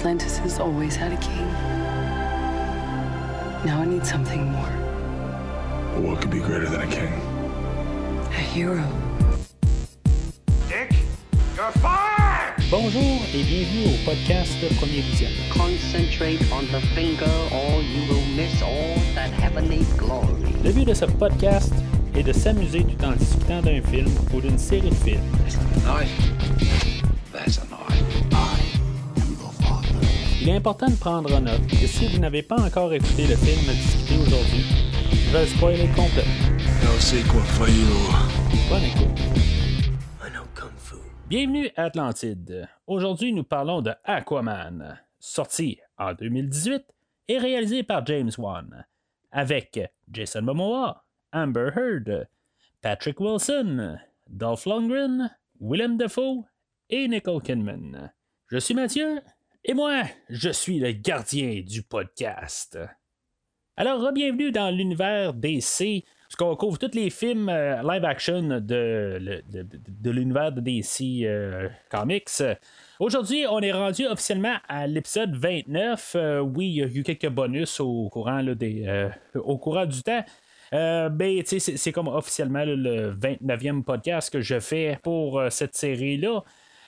Atlantis has always had a king. Now I need something more. What could be greater than a king? A hero. Dick, you're fired! Bonjour et bienvenue au podcast Premier Vision. Concentrate on the finger, or you will miss all that heavenly glory. Le but de ce podcast est de s'amuser tout en discutant d'un film ou d'une série de films. That's Il est important de prendre en note que si vous n'avez pas encore écouté le film à discuter aujourd'hui, je vais le spoiler complètement. No sequel for you. Bonne écoute. I know kung fu. Bienvenue à Atlantide. Aujourd'hui, nous parlons de Aquaman, sorti en 2018 et réalisé par James Wan, avec Jason Momoa, Amber Heard, Patrick Wilson, Dolph Lundgren, Willem Dafoe et Nicole Kidman. Je suis Mathieu et moi, je suis le gardien du podcast. Alors, bienvenue dans l'univers DC, parce qu'on couvre tous les films euh, live action de, l'univers de DC euh, Comics. Aujourd'hui, on est rendu officiellement à l'épisode 29. Euh, oui, il y a eu quelques bonus au courant, du temps. Euh, ben, c'est, comme officiellement le 29e podcast que je fais pour cette série-là.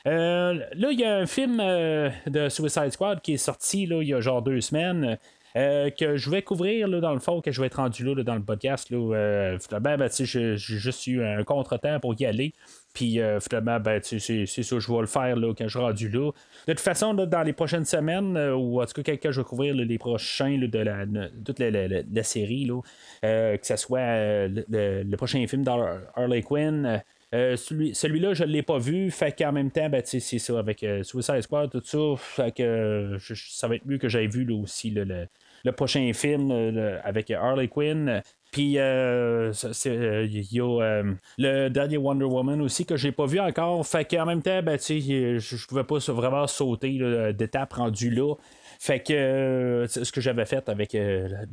Euh, là, il y a un film euh, de Suicide Squad qui est sorti là, il y a genre deux semaines. euh, que je vais couvrir là, dans le fond, que je vais être rendu là, dans le podcast. Là, ben, j'ai juste eu un contretemps pour y aller. Puis euh, finalement, ben, c'est ça, je vais le faire là, quand je suis rendu là. De toute façon, là, dans les prochaines semaines, ou en tout cas, quand je vais couvrir les prochains de la, toute la, la- la- série, là, que ce soit le, le- prochain film dans Harley Quinn. Euh, celui, celui-là, je ne l'ai pas vu. Fait qu'en même temps, ben, c'est ça, avec euh, Suicide Squad, tout ça. Fait que euh, ça va être mieux que j'aille vu là, aussi le, le prochain film euh, avec Harley Quinn. Puis il y a le dernier Wonder Woman aussi que j'ai pas vu encore. Fait qu'en même temps, ben, je, je pouvais pas vraiment sauter d'étape rendue là. Fait que ce que j'avais fait avec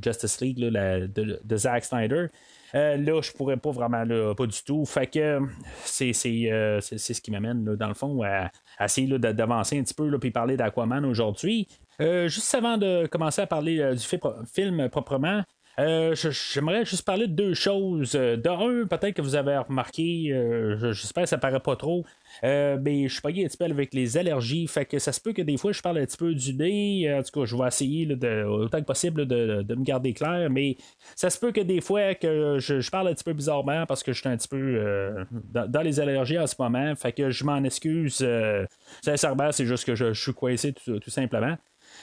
Justice League de Zack Snyder. Euh, là, je pourrais pas vraiment, là, pas du tout. Fait que c'est, c'est, euh, c'est, ce qui m'amène, là, dans le fond, à, essayer là, d'avancer un petit peu, puis parler d'Aquaman aujourd'hui. Euh, juste avant de commencer à parler du fi- film proprement, euh, J'aimerais juste parler de deux choses. Euh, De un, peut-être que vous avez remarqué, euh, je- j'espère que ça paraît pas trop, euh, mais je suis pas un petit peu avec les allergies, fait que ça se peut que des fois je parle un petit peu du nez. En tout cas, je vais essayer autant que possible de, de me garder clair, mais ça se peut que des fois que je, parle un petit peu bizarrement parce que je suis un petit peu dans, les allergies en ce moment, fait que je m'en excuse. sincèrement, c'est juste que je, je suis coincé tout simplement.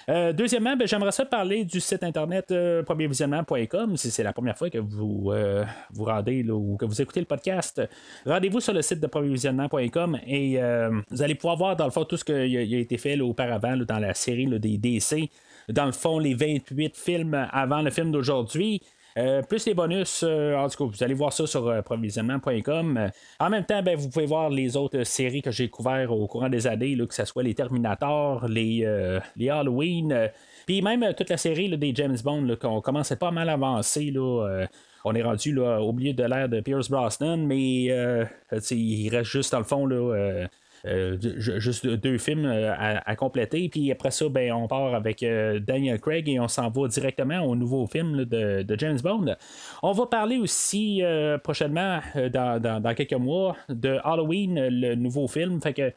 Euh, deuxièmement, ben, j'aimerais ça parler du site internet euh, premiervisionnement.com. Si c'est la première fois que vous euh, vous rendez ou que vous écoutez le podcast, rendez-vous sur le site de premiervisionnement.com et euh, vous allez pouvoir voir dans le fond tout ce qui a, été fait auparavant dans la série des DC. Dans le fond, les 28 films avant le film d'aujourd'hui. Euh, plus les bonus, euh, en tout cas, vous allez voir ça sur euh, provisionnement.com. En même temps, ben, vous pouvez voir les autres séries que j'ai couvertes au courant des années, que ce soit les Terminator, les, les Halloween, puis même toute la série des James Bond, qu'on commence à pas mal avancer. Là, on est rendu là, au milieu de l'ère de Pierce Brosnan, mais il reste juste dans le fond euh, ju- juste deux films euh, à, compléter. Puis après ça, ben, on part avec euh, Daniel Craig et on s'en va directement au nouveau film de, James Bond. On va parler aussi prochainement, dans, quelques mois, de Halloween, le nouveau film. Fait que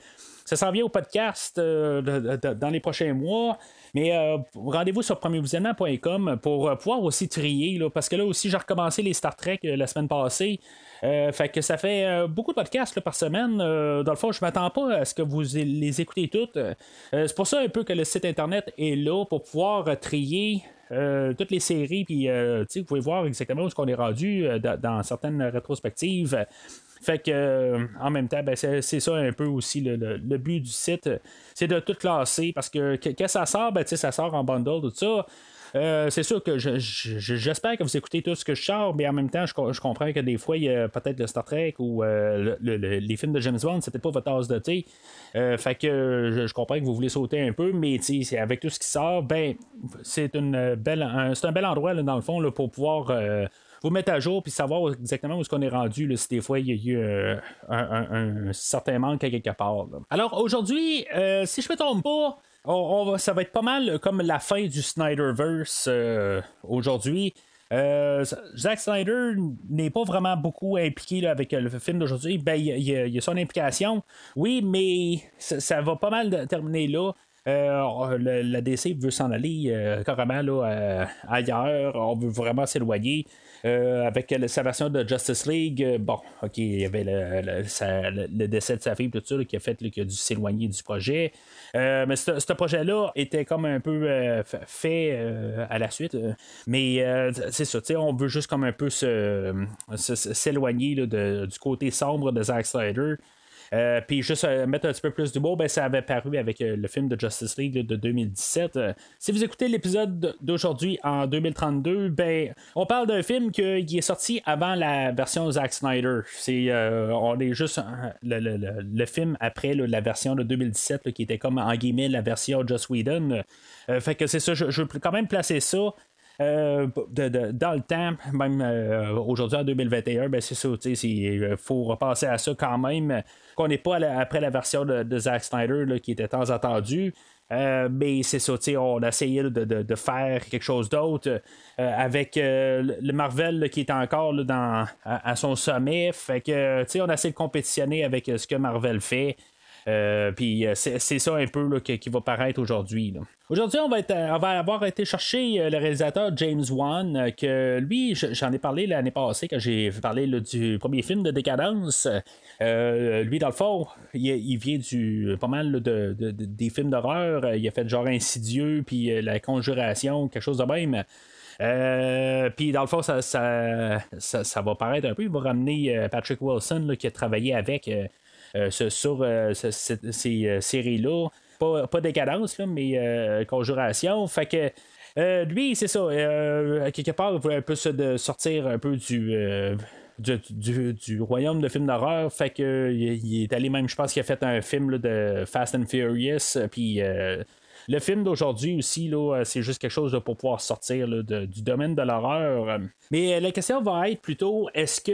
ça s'en vient au podcast dans les prochains mois. Mais rendez-vous sur premiervisionnement.com pour pouvoir aussi trier, là, parce que là aussi, j'ai recommencé les Star Trek la semaine passée. Euh, fait que ça fait euh, beaucoup de podcasts par semaine. Euh, dans le fond, je m'attends pas à ce que vous les écoutez toutes. C'est pour ça un peu que le site internet est là pour pouvoir trier toutes les séries. Puis, vous pouvez voir exactement où est-ce qu'on est rendu dans, certaines rétrospectives. Fait que en même temps, ben, c'est, ça un peu aussi le, but du site, c'est de tout classer parce que quand ça sort, ben, ça sort en bundle, tout ça. Euh, c'est sûr que je- je- j'espère que vous écoutez tout ce que je sors, mais en même temps, je, co- je comprends que des fois, il y a peut-être le Star Trek ou euh, le- le- les films de James Bond, peut-être pas votre tasse de thé. Euh, fait que je, comprends que vous voulez sauter un peu, mais avec tout ce qui sort, ben, c'est un, bel endroit là, dans le fond là, pour pouvoir vous mettre à jour puis savoir exactement où est-ce qu'on est rendu si des fois il y a eu un, certain manque à quelque part. Alors aujourd'hui, si je me trompe pas, on, va, ça va être pas mal comme la fin du Snyderverse euh, aujourd'hui. Euh, Zack Snyder n'est pas vraiment beaucoup impliqué avec euh, le film d'aujourd'hui. Ben, il y, a- son implication, oui, mais ça, va pas mal terminer là. Euh, la DC veut s'en aller euh, carrément là, euh, ailleurs. On veut vraiment s'éloigner. Euh, avec sa version de Justice League, euh, bon, ok, il y avait le, décès de sa fille, tout ça, qui a fait là, dû s'éloigner du projet. Euh, mais ce projet-là était comme un peu fa- fait à la suite. mais c'est ça, on veut juste comme un peu se- se- se- s'éloigner de- du côté sombre de Zack Snyder. Euh, Puis juste euh, mettre un petit peu plus d'humour, ben, ça avait paru avec euh, le film de Justice League de 2017. Euh, si vous écoutez l'épisode d'aujourd'hui en 2032, ben, on parle d'un film qui est sorti avant la version Zack Snyder. C'est, on est juste le, le- le- le film après la version de 2017 là, qui était comme en guillemets la version Joss Whedon. Fait que c'est ça, je veux quand même placer ça. Euh, dans le temps, même euh, aujourd'hui en 2021, ben c'est ça, il faut repasser à ça quand même, qu'on n'est pas après la version de, Zack Snyder qui était tant attendu. Euh, mais c'est ça, on a essayé de, faire quelque chose d'autre euh, avec euh, le- Marvel qui est encore dans, à, son sommet. Fait que, on a essayé de compétitionner avec euh, ce que Marvel fait. Euh, puis euh, c'est ça un peu là, qui va paraître aujourd'hui. Aujourd'hui, on va, être, on va avoir été chercher euh, le réalisateur James Wan, euh, que lui, je- j'en ai parlé l'année passée quand j'ai parlé du premier film de Décadence. Euh, lui, dans le fond, il, vient du pas mal de, de- de- des films d'horreur. Euh, Il a fait genre Insidieux, puis euh, La Conjuration, quelque chose de même. Euh, puis dans le fond, ça, ça, ça, va paraître un peu. Il va ramener euh, Patrick Wilson qui a travaillé avec euh, euh, sur euh, ce- ce- ces euh, séries-là. Pas, décadence, là, mais euh, conjuration. Fait que euh, lui, c'est ça. euh, quelque part, il voulait un peu se sortir un peu du. euh, du, du- royaume de films d'horreur. Fait que il, est allé même, je pense qu'il a fait un film de Fast and Furious. euh, Puis euh, le film d'aujourd'hui aussi, euh, c'est juste quelque chose pour pouvoir sortir du domaine de l'horreur. Mais euh, la question va être plutôt est-ce que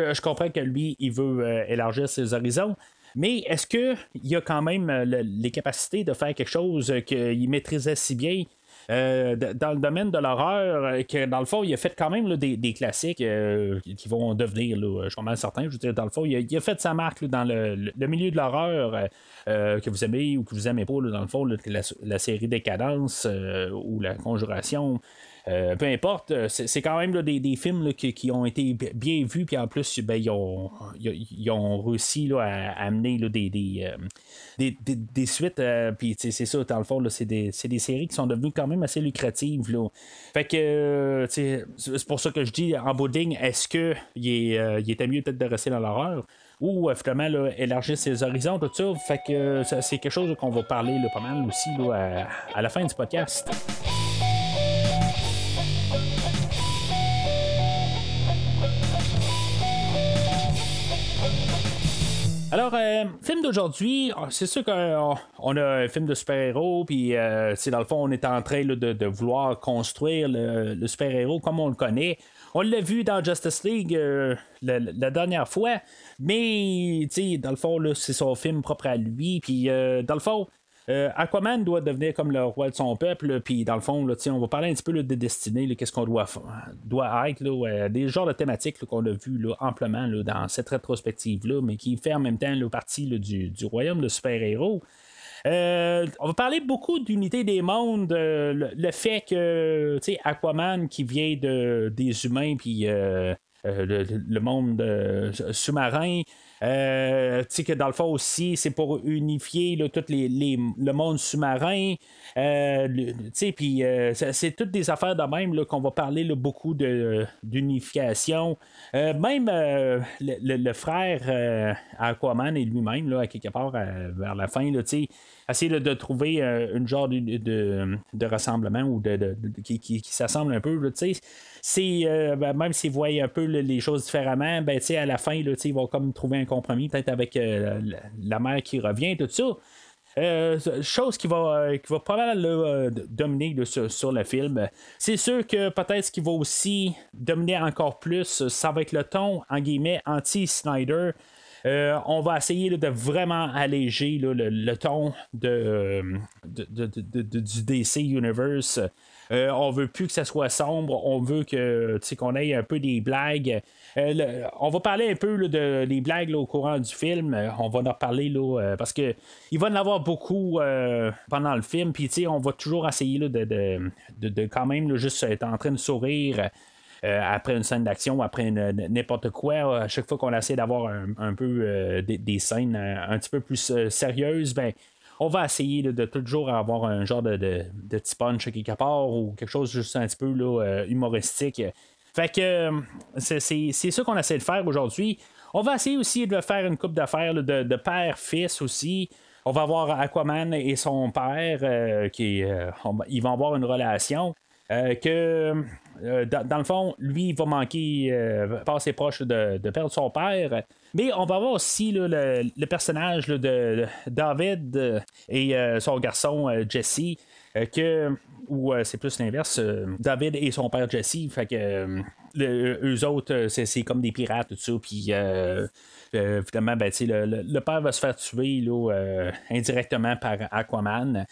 euh, je comprends que lui, il veut élargir ses horizons. Mais est-ce qu'il a quand même le- les capacités de faire quelque chose qu'il maîtrisait si bien? Euh, dans le domaine de l'horreur, euh, que dans le fond, il a fait quand même des, classiques euh, qui vont devenir, je suis pas mal certain, je veux dire, dans le fond, il a, a fait sa marque dans le, milieu de l'horreur, que vous aimez ou que vous aimez pas, dans le fond, la, la série Décadence ou la Conjuration. Euh, peu importe, euh, c'est quand même là, des, des films là, qui, qui ont été bien vus, puis en plus, ben, ils, ont, ils, ont réussi là, à, amener des, euh, des, des- des suites, puis c'est ça, dans le fond, c'est des, séries qui sont devenues quand même assez lucratives. Là. Fait que, c'est pour ça que je dis, en bout est-ce qu'il est, était mieux peut-être de rester dans l'horreur? Ou finalement là, élargir ses horizons, tout ça. Fait que c'est quelque chose qu'on va parler pas mal aussi là, à la fin du podcast. Alors, euh, film d'aujourd'hui, ah, c'est sûr qu'on on a un film de super-héros, puis euh, dans le fond, on est en train là, de, vouloir construire le, super-héros comme on le connaît. On l'a vu dans Justice League euh, la, la dernière fois, mais dans le fond, c'est son film propre à lui, puis euh, dans le fond, euh, Aquaman doit devenir comme le roi de son peuple, puis dans le fond, on va parler un petit peu là, de destinée, là, qu'est-ce qu'on doit, doit être, des genres de thématiques qu'on a vu amplement dans cette rétrospective-là, mais qui fait en même temps partie du, royaume de super-héros. Euh, on va parler beaucoup d'unité des mondes, euh, le, fait que Aquaman qui vient de, des humains puis le, monde sous-marin. Euh, tu sais que dans le fond aussi, c'est pour unifier tout les, les- le monde sous-marin. Euh, euh, c'est toutes des affaires de même qu'on va parler beaucoup d'unification. Même le, le- frère Aquaman et lui-même, à quelque part vers la fin, tu sais, essayer de trouver euh, une genre de, de, rassemblement ou de, qui, qui, qui s'assemble un peu. là, euh, ben, même s'ils voient un peu les choses différemment, ben, à la fin, là, ils vont comme trouver un compromis, peut-être avec euh, la, mère qui revient, tout ça. Euh, chose qui va, euh, qui va pas mal dominer sur, sur le film. C'est sûr que peut-être ce qui va aussi dominer encore plus, ça va être le ton, en guillemets, anti-Snyder. Euh, on va essayer de vraiment alléger le, ton euh, du DC Universe. Euh, on veut plus que ça soit sombre, on veut que qu'on ait un peu des blagues. Euh, on va parler un peu là, de les blagues au courant du film. On va en reparler là, parce que il va en avoir beaucoup pendant le film. Puis on va toujours essayer de, de, quand même juste être en train de sourire. Euh, après une scène d'action, après n'importe quoi, à chaque fois qu'on essaie d'avoir un, peu euh, des, scènes euh, un petit peu plus sérieuses, ben on va essayer de toujours avoir un genre de, petit punch quelque part ou quelque chose juste un petit peu humoristique. Fait que c'est, ça qu'on essaie de faire aujourd'hui. On va essayer aussi de faire une coupe d'affaires de, père-fils aussi. On va avoir Aquaman et son père qui euh, ils vont avoir une relation. que euh, dans, le fond, lui, va manquer, euh, pas assez proche de, de perdre son père. Mais on va avoir aussi le, personnage là, de David euh, et euh, son garçon Jesse. que ou euh, c'est plus l'inverse euh, David et son père Jesse fait que euh, eux autres c'est, comme des pirates tout ça puis finalement ben, le, père va se faire tuer indirectement par Aquaman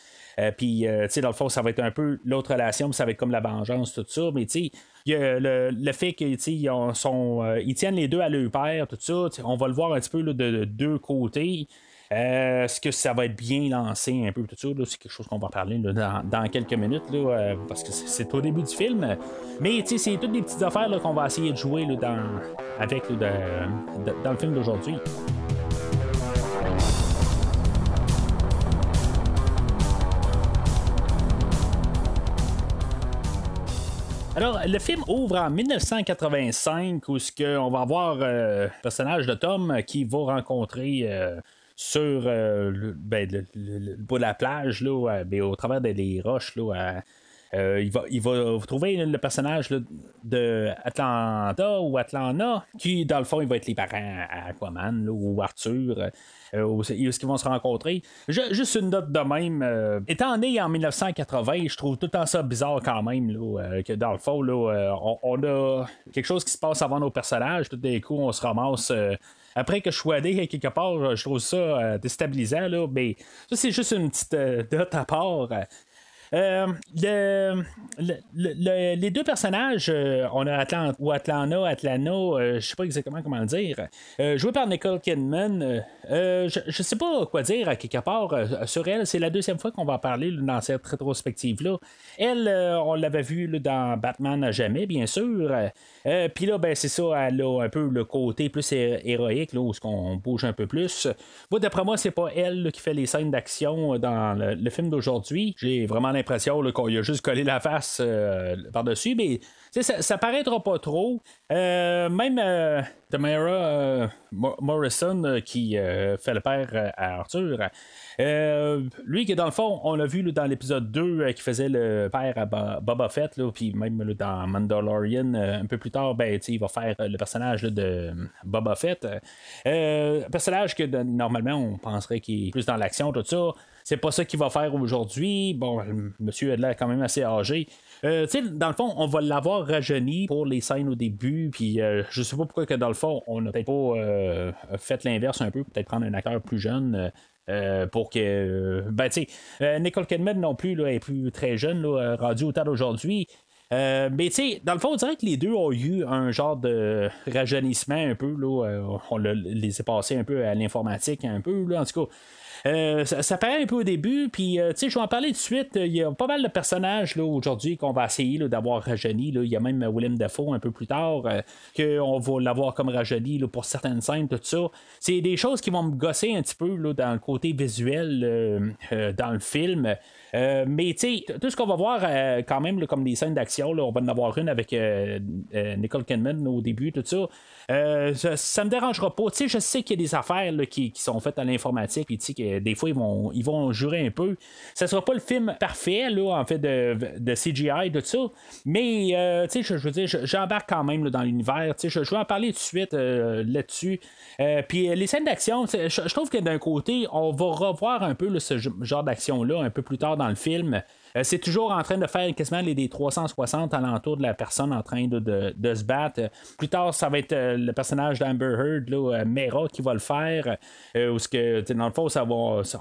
puis, dans le fond, ça va être un peu l'autre relation, ça va être comme la vengeance, tout ça. Mais, tu sais, le, fait qu'ils tiennent les deux à leur père, tout ça, on va le voir un petit peu de deux côtés. Euh, Est-ce que ça va être bien lancé un peu tout ça? C'est quelque chose qu'on va parler dans, quelques minutes là, euh, parce que c'est- au début du film. Mais c'est toutes des petites affaires qu'on va essayer de jouer là, dans, avec dans le film d'aujourd'hui. Alors, le film ouvre en 1985 où ce on va avoir euh, le personnage de Tom qui va rencontrer sur euh, le, ben, le- le- le bout de la plage, là, euh, ben, au travers des roches. Là, à- euh, il, va, il va trouver le personnage là, de Atlanta ou Atlanta, qui, dans le fond, il va être les parents à Aquaman ou Arthur. euh, où est-ce qu'ils vont se rencontrer. Ju- juste une note de même. euh, étant né en 1980, je trouve tout le temps ça bizarre quand même, là, euh, que dans le fond, là, on, a quelque chose qui se passe avant nos personnages. Tout d'un coup, on se ramasse. après que je sois né quelque part, je trouve ça déstabilisant, là, mais ça, c'est juste une petite note à part. Euh, le- le- le- les deux personnages, euh, on a Atlant ou Atlanta, Atlanta, euh, je sais pas exactement comment le dire, euh, joué par Nicole Kidman. je, je sais pas quoi dire à quelque part sur elle. C'est la deuxième fois qu'on va en parler dans cette rétrospective-là. Elle, on l'avait vu dans Batman à jamais, bien sûr. Puis là, ben, c'est ça, elle a un peu le côté plus hé- héroïque, là, où qu'on bouge un peu plus. D'après moi, c'est pas elle qui fait les scènes d'action dans le film d'aujourd'hui. J'ai vraiment l'impression qu'on lui a juste collé la face euh, par-dessus, mais ça, ça paraîtra pas trop. Euh, même euh, Tamara Mo- Morrison, qui fait le père à Arthur, lui, qui dans le fond, on l'a vu dans l'épisode 2, euh, qui faisait le père à Bo- Boba Fett, puis même dans Mandalorian, un peu plus tard, ben, il va faire le personnage de Boba Fett. Personnage que normalement, on penserait qu'il est plus dans l'action, tout ça. C'est pas ça qu'il va faire aujourd'hui. Bon, le monsieur est quand même assez âgé. Euh, tu sais, dans le fond, on va l'avoir rajeuni pour les scènes au début, puis euh, je sais pas pourquoi que dans le fond, on n'a peut-être pas euh, fait l'inverse un peu, peut-être prendre un acteur plus jeune. euh, euh, pour que. ben, tu sais, Nicole Kidman non plus là, est plus très jeune, là, rendu au temps d'aujourd'hui. Euh, mais tu sais, dans le fond, on dirait que les deux ont eu un genre de rajeunissement un peu. Là, on les a passés un peu à l'informatique, un peu. Là, en tout cas, euh, ça, paraît un peu au début, puis euh, tu sais, je vais en parler de suite. Il y a pas mal de personnages là, aujourd'hui qu'on va essayer d'avoir rajeuni. Il y a même Willem Dafoe un peu plus tard, euh, qu'on va l'avoir comme rajeuni pour certaines scènes, tout ça. C'est des choses qui vont me gosser un petit peu dans le côté visuel dans le film. Mais tu sais, tout ce qu'on va voir quand même comme des scènes d'action, on va en avoir une avec Nicole Kidman au début, tout ça. Euh, ça, ça me dérangera pas. Tu je sais qu'il y a des affaires qui, qui sont faites à l'informatique, puis tu des fois, ils vont, ils vont jurer un peu. Ça sera pas le film parfait, là, en fait, de, de CGI, tout ça. Mais, tu sais, je, veux dire, j'embarque quand même dans l'univers. Tu je, je, vais en parler tout de suite là-dessus. Puis, les scènes d'action, je, trouve que d'un côté, on va revoir un peu ce genre d'action-là un peu plus tard dans le film. Euh, c'est toujours en train de faire quasiment les, des 360 alentour de la personne en train de, se battre. Plus tard, ça va être euh, le personnage d'Amber Heard, là, euh, Mera, qui va le faire. où ce que, dans le fond,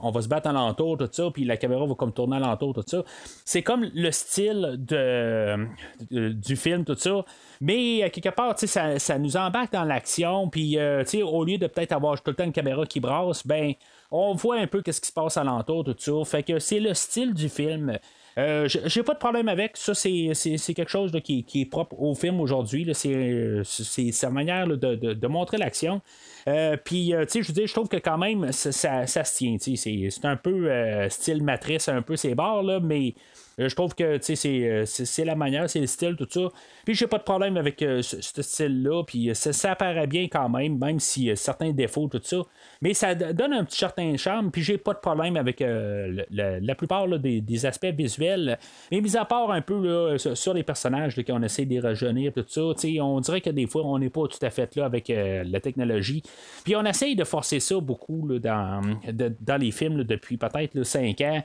on va se battre alentour, tout ça, puis la caméra va comme tourner alentour, tout ça. C'est comme le style de, du film, tout ça. Mais quelque part, ça, ça nous embarque dans l'action. Puis, au lieu de peut-être avoir tout le temps une caméra qui brasse, ben, on voit un peu qu'est-ce qui se passe alentour, tout ça. Fait que c'est le style du film. Euh, j'ai pas de problème avec. Ça, c'est, quelque chose qui, est propre au film aujourd'hui. C'est, sa manière de, montrer l'action. Euh, puis, euh, tu sais, je dire, je trouve que quand même, ça, se tient. C'est, un peu style matrice, un peu ses barres, là, mais je trouve que c'est la manière, c'est le style, tout ça. Puis j'ai pas de problème avec ce, style-là. Puis ça, ça, apparaît bien quand même, même y a certains défauts, tout ça. Mais ça donne un petit certain charme, puis j'ai pas de problème avec euh, la plupart des, aspects visuels. Mais mis à part un peu sur les personnages qu'on essaie de les rajeunir, tout ça, on dirait que des fois, on n'est pas tout à fait là avec euh, la technologie. Puis on essaye de forcer ça beaucoup dans, dans les films depuis peut-être 5 ans.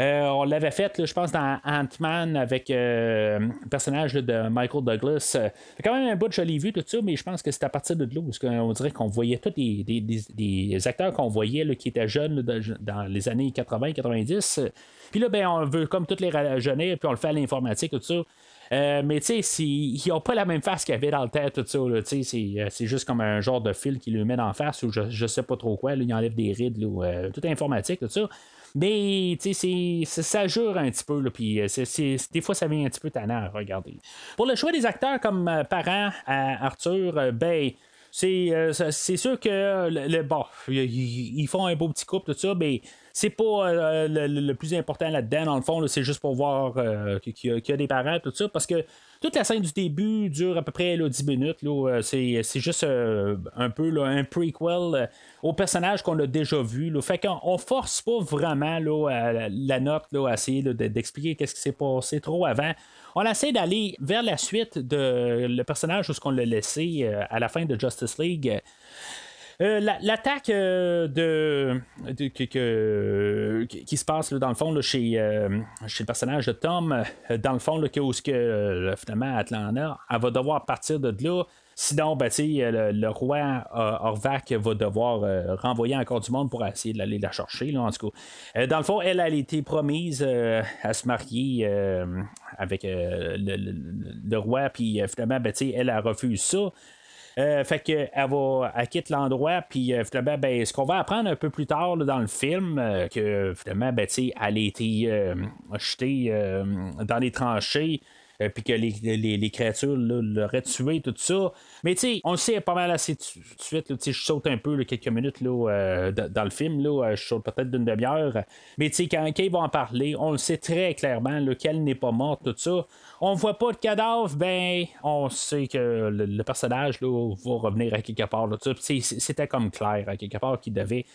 Euh, on l'avait fait, je pense, dans Ant-Man avec euh, le personnage de Michael Douglas. C'est quand même un bout de joli vu, tout ça, mais je pense que c'est à partir de là où on dirait qu'on voyait tous des, acteurs qu'on voyait qui étaient jeunes dans les années 80-90. Puis là, ben, on veut comme toutes les rajeunir, puis on le fait à l'informatique, tout ça. Euh, mais tu sais, ils n'ont pas la même face qu'il y avait dans le tête, tout ça. C'est juste comme un genre de fil qui lui met en face ou je, je sais pas trop quoi. il enlève des rides, là, tout informatique, tout ça. Mais ça jure un petit peu, puis euh, des fois ça vient un petit peu tannant à regarder. Pour le choix des acteurs comme euh, parents à Arthur, euh, ben. C'est sûr que le, bon, ils font un beau petit couple, tout ça, mais c'est pas le, plus important là-dedans, dans le fond, c'est juste pour voir qu'il y, a des parents, tout ça, parce que toute la scène du début dure à peu près 10 minutes. Euh, c'est, juste euh, un peu un prequel euh, au personnage qu'on a déjà vu. Fait qu'on force pas vraiment la note à essayer d'expliquer qu'est-ce qui s'est passé trop avant. On essaie d'aller vers la suite de le personnage où ce qu'on l'a laissé à la fin de Justice League. Euh, l'attaque euh, de, qui, se passe dans le fond chez, euh, chez le personnage de Tom, dans le fond, là, où que, finalement Atlanta, elle va devoir partir de là. Sinon, ben, le, le, roi Orvac va devoir renvoyer encore du monde pour essayer d'aller la chercher. En tout cas. dans le fond, elle, a été promise à se marier avec le, roi, puis finalement, ben, elle a refusé ça. Euh, fait va, elle quitte l'endroit, puis euh, finalement, ben, ce qu'on va apprendre un peu plus tard dans le film, euh, que finalement, ben, elle a été achetée dans les tranchées. Puis que les, les, créatures l'auraient tué, tout ça. Mais tu sais, on le sait pas mal assez tout de suite. je saute un peu quelques minutes là, dans le film. Là, je saute peut-être d'une demi-heure. Mais tu sais, quand, ils vont en parler, on le sait très clairement qu'elle n'est pas morte, tout ça on voit pas de cadavre, ben, on sait que le, personnage va revenir à quelque part. C'était comme clair à quelque part qu'il devait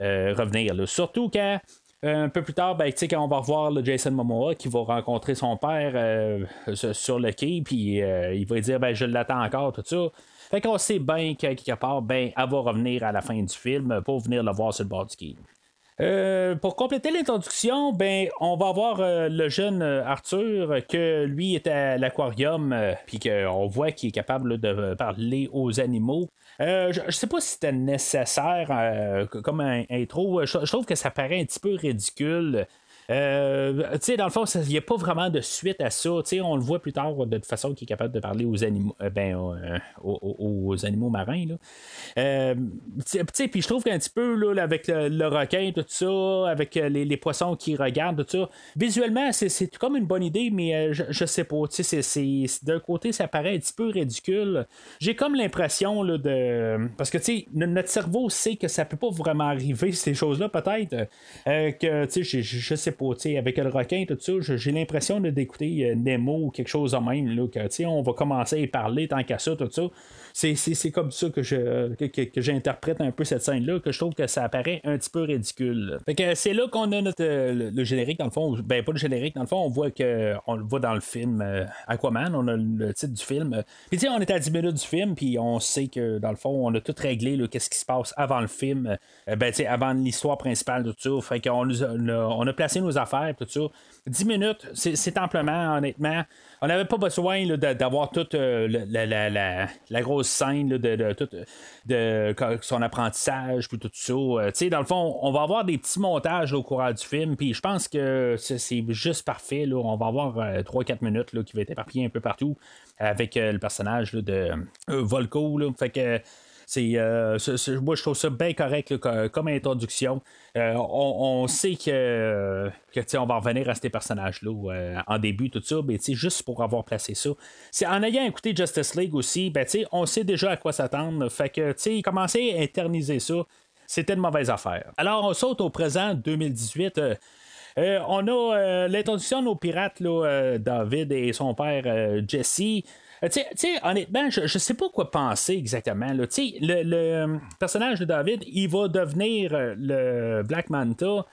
euh, revenir. Surtout quand. Euh, un peu plus tard, ben, quand on va revoir le Jason Momoa qui va rencontrer son père euh, sur le quai, puis il va dire ben, Je l'attends encore, tout ça. Fait qu'on sait bien qu'à quelque part, ben, elle va revenir à la fin du film pour venir le voir sur le bord du quai. Euh, pour compléter l'introduction, ben, on va voir euh, le jeune euh, Arthur que lui est à l'aquarium, puis qu'on voit qu'il est capable de parler aux animaux. Je, ne sais pas si c'était nécessaire comme un intro. je, trouve que ça paraît un petit peu ridicule. Euh, dans le fond, il n'y a pas vraiment de suite à ça. on le voit plus tard de toute façon qu'il est capable de parler aux animaux, euh, ben, euh, aux, animaux marins. Puis je trouve qu'un petit peu là, avec le, requin, tout ça, avec les, poissons qui regardent, tout ça, visuellement, c'est comme une bonne idée, mais je, je, sais pas. D'un côté, ça paraît un petit peu ridicule. J'ai comme l'impression de. Parce que notre cerveau sait que ça peut pas vraiment arriver, ces choses-là, peut-être. que je, je sais pas avec le requin, tout ça, j'ai l'impression d'écouter Nemo ou quelque chose de même, là, que, on va commencer à y parler tant qu'à ça, tout ça. C'est comme ça que je que, j'interprète un peu cette scène-là, que je trouve que ça apparaît un petit peu ridicule. Fait que c'est là qu'on a notre le, générique, dans le fond, ben pas le générique, dans le fond, on voit que on le voit dans le film Aquaman, on a le titre du film. Puis tu sais, on est à 10 minutes du film, puis on sait que dans le fond, on a tout réglé, qu'est-ce qui se passe avant le film, ben tu sais, avant l'histoire principale, tout ça. Fait qu'on on a placé nos affaires, tout ça. 10 minutes, c'est amplement, honnêtement. On n'avait pas besoin d'avoir toute euh, la, grosse scène de, de, son apprentissage, puis tout ça. Euh, dans le fond, on va avoir des petits montages au courant du film, puis je pense que c'est juste parfait. Là. On va avoir 3-4 euh, minutes qui va être éparpillé un peu partout avec le personnage de Volko. Fait que euh, c'est, moi, je trouve ça bien correct comme introduction. Euh, on, sait que, que on va revenir à ces personnages-là euh, en début, tout ça, mais juste pour avoir placé ça. C'est, en ayant écouté Justice League aussi, ben, on sait déjà à quoi s'attendre. Fait que, commencer à éterniser ça, c'était une mauvaise affaire. Alors, on saute au présent 2018. on a l'introduction de nos pirates, David et son père Jesse. Euh, tu sais, honnêtement, je, ne sais pas quoi penser exactement. Le, le euh, personnage de David, il va devenir euh, le Black Manta.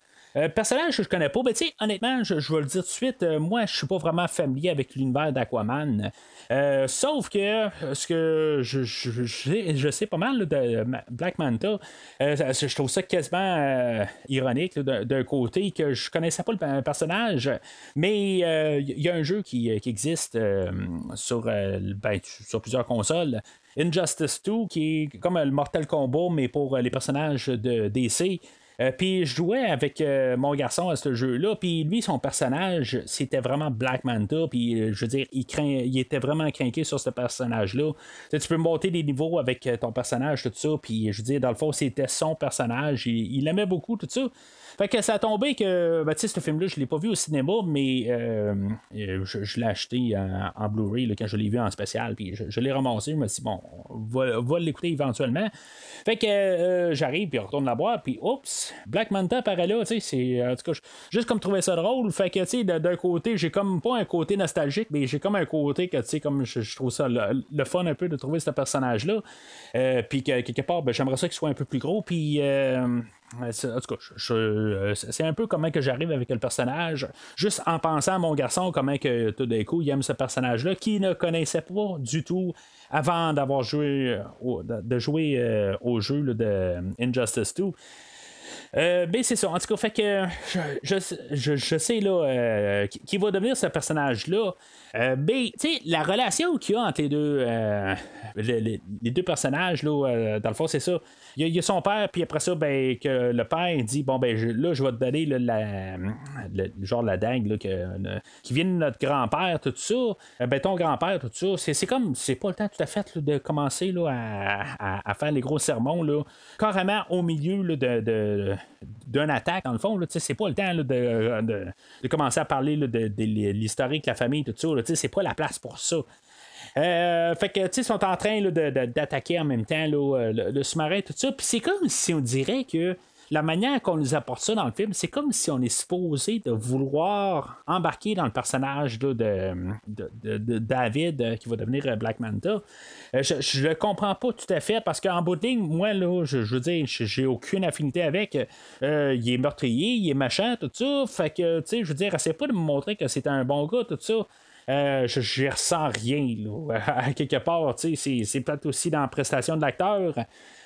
Personnage que je connais pas, mais tu sais, honnêtement, je, vais le dire tout de suite, moi, je suis pas vraiment familier avec l'univers d'Aquaman. Euh, sauf que euh, ce que je, je, sais pas mal de Black Manta, euh, je trouve ça quasiment ironique d'un côté que je connaissais pas le personnage, mais il y a un jeu qui, existe sur, ben, sur plusieurs consoles. Injustice 2, qui est comme le Mortal Kombat, mais pour les personnages de DC. Euh, puis je jouais avec euh, mon garçon à ce jeu-là, puis lui, son personnage, c'était vraiment Black Manta, puis euh, je veux dire, il, craint, il était vraiment craqué sur ce personnage-là. Tu peux monter des niveaux avec ton personnage, tout ça, puis je veux dire, dans le fond, c'était son personnage, il, il aimait beaucoup tout ça. Fait que ça a tombé que, ben, tu sais, ce film-là, je l'ai pas vu au cinéma, mais euh, je, l'ai acheté en, Blu-ray quand je l'ai vu en spécial, puis je, l'ai ramassé. Je me suis dit, bon, on va, l'écouter éventuellement. Fait que euh, j'arrive, puis on retourne la boîte, puis oups, Black Manta apparaît là, tu sais, c'est, en tout cas, juste comme trouver ça drôle. Fait que, tu sais, d'un côté, j'ai comme pas un côté nostalgique, mais j'ai comme un côté que, tu sais, comme je, trouve ça le, fun un peu de trouver ce personnage-là. Euh, puis que quelque part, ben, j'aimerais ça qu'il soit un peu plus gros, puis en tout cas, euh, c'est un peu comment que j'arrive avec le personnage, juste en pensant à mon garçon, comment que tout d'un coup il aime ce personnage-là, qui ne connaissait pas du tout avant d'avoir joué euh, de jouer euh, au jeu de Injustice 2. Euh, ben c'est ça. En tout cas, fait que je, sais là euh, qui, va devenir ce personnage-là. Euh, ben, tu sais, la relation qu'il y a entre les deux, les, deux personnages, là, dans le fond, c'est ça. Il y, a, son père, puis après ça, ben, que le père dit Bon, ben, là, je vais te donner la, le, genre la dingue qui vient de notre grand-père, tout ça. ben, ton grand-père, tout ça. C'est, comme, c'est pas le temps tout à fait de commencer là, à, faire les gros sermons, là, carrément au milieu de d'une attaque, dans le fond. C'est pas le temps de, de, commencer à parler de, l'historique, la famille, tout ça. C'est pas la place pour ça. Euh, fait que, tu sais, ils sont en train d'attaquer en même temps le, le sous-marin, tout ça. Puis c'est comme si on dirait que la manière qu'on nous apporte ça dans le film, c'est comme si on est supposé de vouloir embarquer dans le personnage de, David euh, qui va devenir euh, Black Manta. Euh, je ne le comprends pas tout à fait parce qu'en bout de ligne, moi, là, je, veux dire, j'ai aucune affinité avec. il est meurtrier, il est machin, tout ça. Fait que, tu sais, je veux dire, essaie pas de me montrer que c'est un bon gars, tout ça. Je ne ressens rien là, à quelque part. C'est peut-être aussi dans la prestation de l'acteur.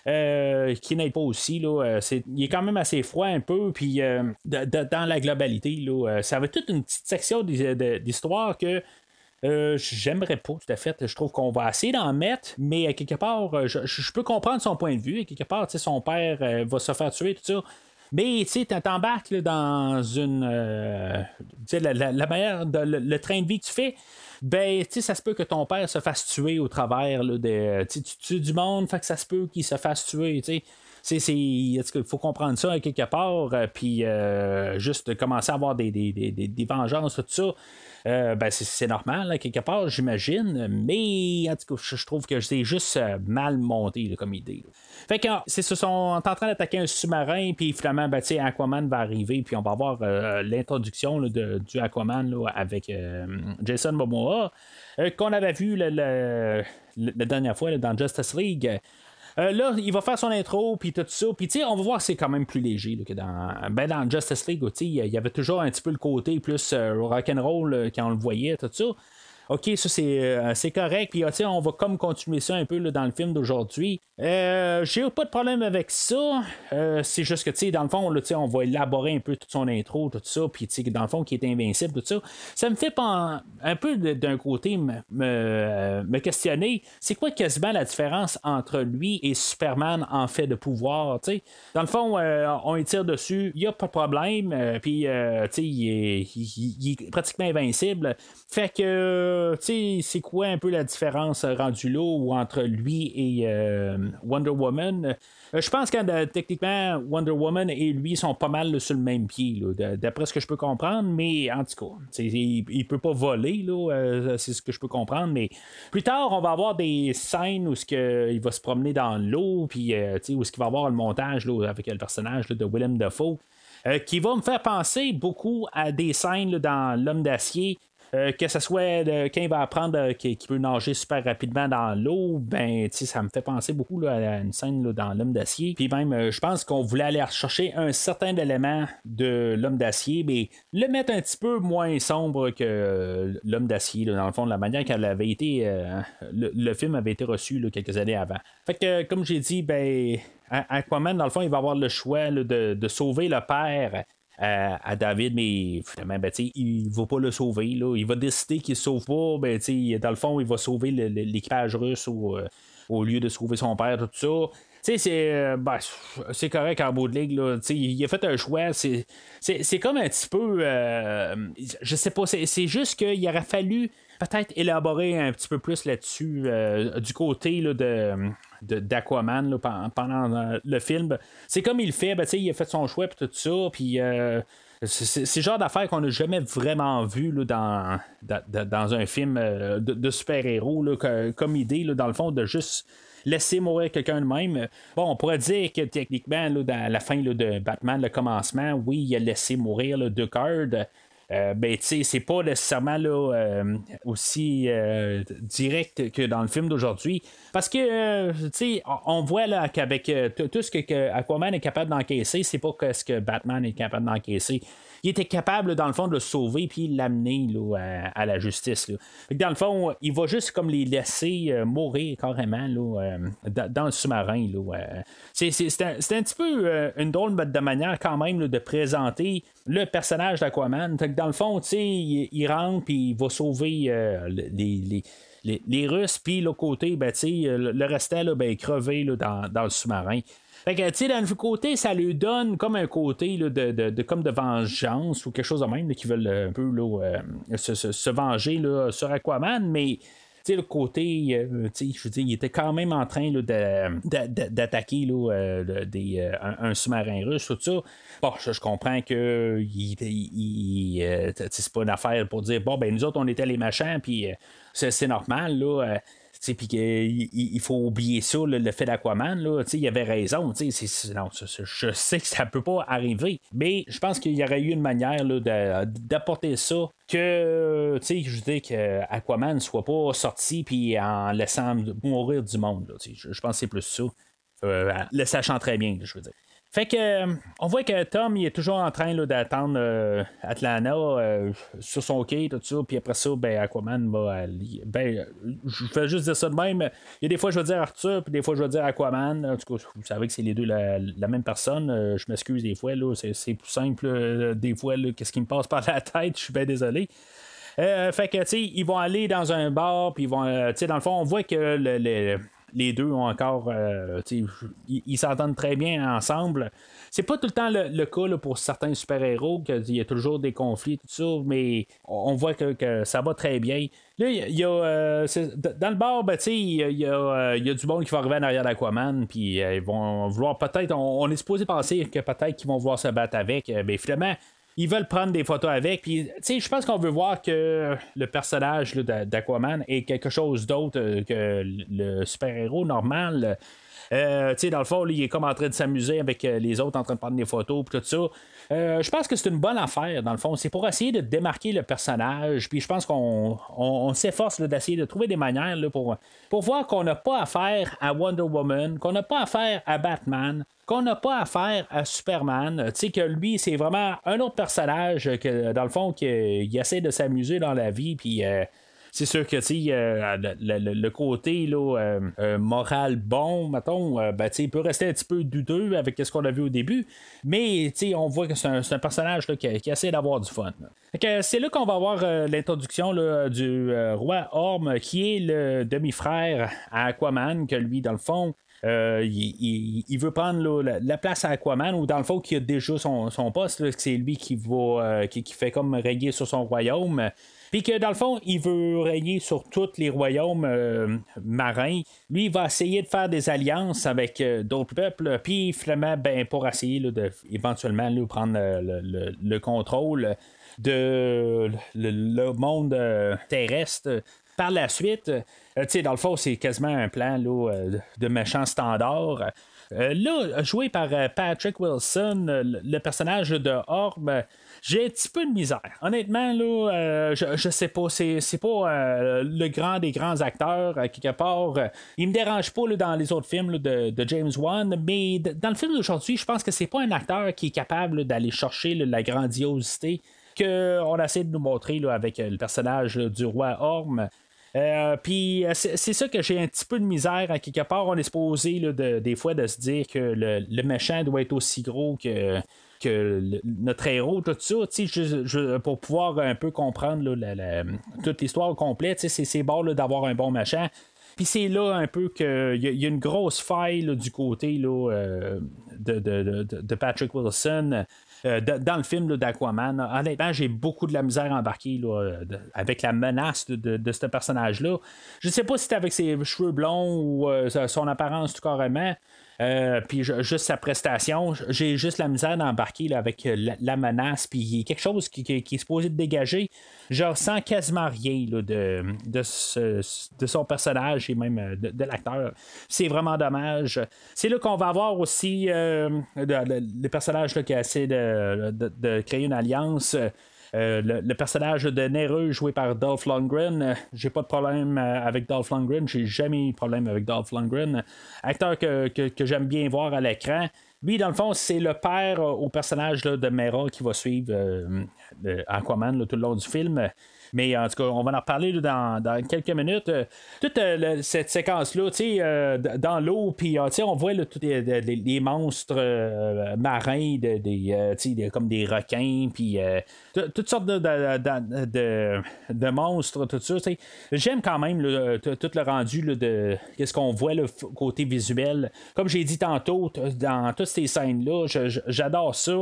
Euh, qui n'aide pas aussi. Là, euh, il est quand même assez froid un peu, puis euh, dans la globalité, là, ça avait toute une petite section d'histoire que j'aimerais pas tout à fait. Je trouve qu'on va essayer d'en mettre, mais quelque part, je, peux comprendre son point de vue. Quelque part, son père va se faire tuer, tout ça. Mais tu t'embarques dans une. la, la, manière, le, train de vie que tu fais, ben, tu sais, ça se peut que ton père se fasse tuer au travers de. Tu tues du monde, fait que ça se peut qu'il se fasse tuer, tu sais. c'est, faut comprendre ça quelque part, euh, puis euh, juste commencer à avoir des, des, des, des vengeances, tout ça. Euh, ben c'est normal, quelque part, j'imagine, mais en tout cas, je trouve que c'est juste euh, mal monté comme idée. Fait que c'est ce sont en train d'attaquer un sous-marin, puis finalement, ben, Aquaman va arriver, puis on va avoir euh, l'introduction du Aquaman avec Jason Momoa, qu'on avait vu la dernière fois dans Justice League. Euh, là, il va faire son intro, puis tout ça. Puis, tu sais, on va voir c'est quand même plus léger que dans, ben, dans Justice League. Il y avait toujours un petit peu le côté plus euh, rock'n'roll euh, quand on le voyait, tout ça. OK, ça c'est, correct. Puis on va comme continuer ça un peu dans le film d'aujourd'hui. Euh, j'ai pas de problème avec ça. Euh, c'est juste que, dans le fond, on va élaborer un peu toute son intro, tout ça, puis, dans le fond, qui est invincible, tout ça. Ça me fait pas un peu d'un côté me, me, questionner. C'est quoi quasiment la différence entre lui et Superman en fait de pouvoir, tu sais? Dans le fond, euh, on y tire dessus, il y a pas de problème, puis, sais, il, il est, pratiquement invincible. Fait que, sais, c'est quoi un peu la différence rendue là entre lui et Wonder Woman? Euh, je pense que techniquement, Wonder Woman et lui sont pas mal sur le même pied, d'après ce que je peux comprendre, mais en tout cas, il, ne peut pas voler, euh, c'est ce que je peux comprendre, mais plus tard, on va avoir des scènes où il va se promener dans l'eau, puis euh, où il va avoir le montage avec le personnage de Willem Dafoe. qui va me faire penser beaucoup à des scènes dans L'homme d'acier euh, que ce soit quand il va apprendre euh, qu'il peut nager super rapidement dans l'eau, ben ça me fait penser beaucoup à une scène dans l'homme d'acier. Puis même, euh, je pense qu'on voulait aller chercher un certain élément de l'homme d'acier, mais le mettre un petit peu moins sombre que l'homme d'acier, dans le fond, de la manière qu'elle été. Le, film avait été reçu quelques années avant. Fait que, comme j'ai dit, ben. Aquaman, dans le fond, il va avoir le choix de, de, sauver le père à, David, mais finalement, ben, il ne va pas le sauver. Là. Il va décider qu'il ne sauve pas. Ben, dans le fond, il va sauver l'équipage russe euh, au, lieu de sauver son père, tout ça. c'est, euh, ben, c'est correct en bout de ligue. Là. Il a fait un choix. C'est, comme un petit peu. Euh, je sais pas. C'est, juste qu'il aurait fallu peut-être élaborer un petit peu plus là-dessus du côté de d'Aquaman pendant euh, le film. C'est comme il fait, ben, il a fait son choix et tout ça, puis euh, c'est le genre d'affaire qu'on n'a jamais vraiment vu dans, dans, un film euh, de, super-héros, comme idée, dans le fond, de juste laisser mourir quelqu'un de même. Bon, on pourrait dire que techniquement, dans la fin de Batman, le commencement, oui, il a laissé mourir le Ducard. Euh, ben, tu sais, c'est pas nécessairement là, euh, aussi euh, direct que dans le film d'aujourd'hui. Parce que, tu sais, on voit là qu'avec tout ce que, Aquaman est capable d'encaisser, c'est pas ce que Batman est capable d'encaisser il était capable, dans le fond, de le sauver puis l'amener à, la justice. Dans le fond, il va juste comme les laisser mourir carrément là, dans, le sous-marin. c'est, un, un, petit peu une drôle de manière quand même de présenter le personnage d'Aquaman. Dans le fond, il, il rentre puis il va sauver euh, les, les, Russes, puis l'autre côté, ben, le, le restant, là, ben, crevé dans, dans, le sous-marin. Fait que, tu sais, d'un côté, ça lui donne comme un côté de, de, de, comme de vengeance ou quelque chose de même qui veulent un peu euh, se, se, venger là, sur Aquaman, mais sais, le côté, euh, je veux dire, il était quand même en train d'attaquer euh, euh, un, sous-marin russe, tout ça. Bon, je, comprends que il, c'est pas une affaire pour dire, bon, ben nous autres, on était les machins, puis c'est normal, là puis il faut oublier ça, le, fait d'Aquaman, là, il avait raison, je sais que ça peut pas arriver, mais je pense qu'il y aurait eu une manière d'apporter ça que, tu sais, je dis que Aquaman soit pas sorti puis en laissant mourir du monde, je, pense que c'est plus ça. Euh, le sachant très bien, je veux dire. Fait que euh, on voit que Tom il est toujours en train d'attendre euh, Atlanta euh, sur son quai, tout ça, puis après ça, ben Aquaman va ben je vais juste dire ça de même. Il y a des fois je vais dire Arthur, puis des fois je vais dire Aquaman. En tout cas, vous savez que c'est les deux la, même personne. je m'excuse des fois, là, c'est, plus simple des fois, qu'est-ce qui me passe par la tête, je suis bien désolé. fait que, tu sais, ils vont aller dans un bar, puis ils vont, tu sais, dans le fond, on voit que le les deux ont encore. euh, ils s'entendent très bien ensemble. C'est pas tout le temps le, cas pour certains super-héros, qu'il y a toujours des conflits, tout ça, mais on voit que, ça va très bien. Là, il y a. euh, dans le bar, ben, il y a, y euh, du monde qui va arriver en arrière d'Aquaman, puis ils vont vouloir peut-être. On, on est supposé penser que peut-être qu'ils vont vouloir se battre avec, mais finalement. Ils veulent prendre des photos avec. Puis, tu sais, je pense qu'on veut voir que le personnage d'Aquaman est quelque chose d'autre euh, que le super-héros normal. Euh, tu sais, dans le fond, là, il est comme en train de s'amuser avec euh, les autres, en train de prendre des photos, puis tout ça. Je pense que c'est une bonne affaire, dans le fond. C'est pour essayer de démarquer le personnage. Puis je pense qu'on on, on s'efforce d'essayer de trouver des manières pour, pour voir qu'on n'a pas affaire à Wonder Woman, qu'on n'a pas affaire à Batman, qu'on n'a pas affaire à Superman. Tu sais, que lui, c'est vraiment un autre personnage que, dans le fond, qu'il essaie de s'amuser dans la vie, puis. euh, c'est sûr que euh, le, le- le côté euh, euh, moral bon, mettons, ben, il peut rester un petit peu douteux avec ce qu'on a vu au début, mais on voit que c'est un, personnage qui, essaie d'avoir du fun. c'est là qu'on va avoir l'introduction du roi Orm, qui est le demi-frère à Aquaman, que lui, dans le fond, euh, il, veut prendre la, la place à Aquaman ou dans le fond qui a déjà son, poste, c'est lui euh, qui, fait comme régner sur son royaume. Puis que dans le fond, il veut régner sur tous les royaumes euh, marins. Lui, il va essayer de faire des alliances avec d'autres peuples. Puis finalement, ben, pour essayer là, de éventuellement prendre le, le- le contrôle de le, monde terrestre. Par la suite, euh, tu sais, dans le fond, c'est quasiment un plan euh, de méchant standard. Euh, là, joué par Patrick Wilson, le personnage de Orb, j'ai un petit peu de misère. Honnêtement, là, je, je sais pas, c'est, c'est pas le grand des grands acteurs, quelque part. Il me dérange pas dans les autres films de, James Wan, mais dans le film d'aujourd'hui, je pense que c'est pas un acteur qui est capable d'aller chercher la grandiosité qu'on essaie de nous montrer là, avec euh, le personnage du roi Orm. Euh, Puis euh, c'est ça que j'ai un petit peu de misère à quelque part. On est supposé là, de- des fois de se dire que le, le méchant doit être aussi gros que, que notre héros, tout ça. je- je- pour pouvoir un peu comprendre la- la- toute l'histoire complète, c'est bon d'avoir un bon méchant. Puis c'est là un peu qu'il y, y a une grosse faille du côté là, de- de- de Patrick Wilson. Euh, dans le film d'Aquaman, honnêtement, j'ai beaucoup de la misère embarquée avec la menace de, ce personnage-là. Je sais pas si c'est avec ses cheveux blonds ou euh, son apparence tout carrément. Euh, puis juste sa prestation, j'ai juste la misère d'embarquer là, avec euh, la, menace, puis quelque chose qui, est supposé de dégager. Je ressens quasiment rien de, de, son personnage et même euh, de, l'acteur. C'est vraiment dommage. C'est là qu'on va avoir aussi le personnage qui essaie de- de créer une alliance. Euh, le, personnage de Nereux joué par Dolph Lundgren, euh, j'ai pas de problème euh, avec Dolph Lundgren, j'ai jamais eu de problème avec Dolph Lundgren. Acteur que, que- j'aime bien voir à l'écran. Lui, dans le fond, c'est le père au personnage de Mera qui va suivre Aquaman tout le long du film. Mais en tout cas, on va en reparler dans, dans quelques minutes. Euh, toute euh, cette séquence-là, euh, dans l'eau, puis on voit tous les, les- monstres marins, de- des, des- comme des requins, puis toutes sortes de, de, de- monstres, tout ça. J'aime quand même tout le rendu de qu'est-ce qu'on voit le côté visuel. Comme j'ai dit tantôt, dans toutes ces scènes-là, j'adore ça.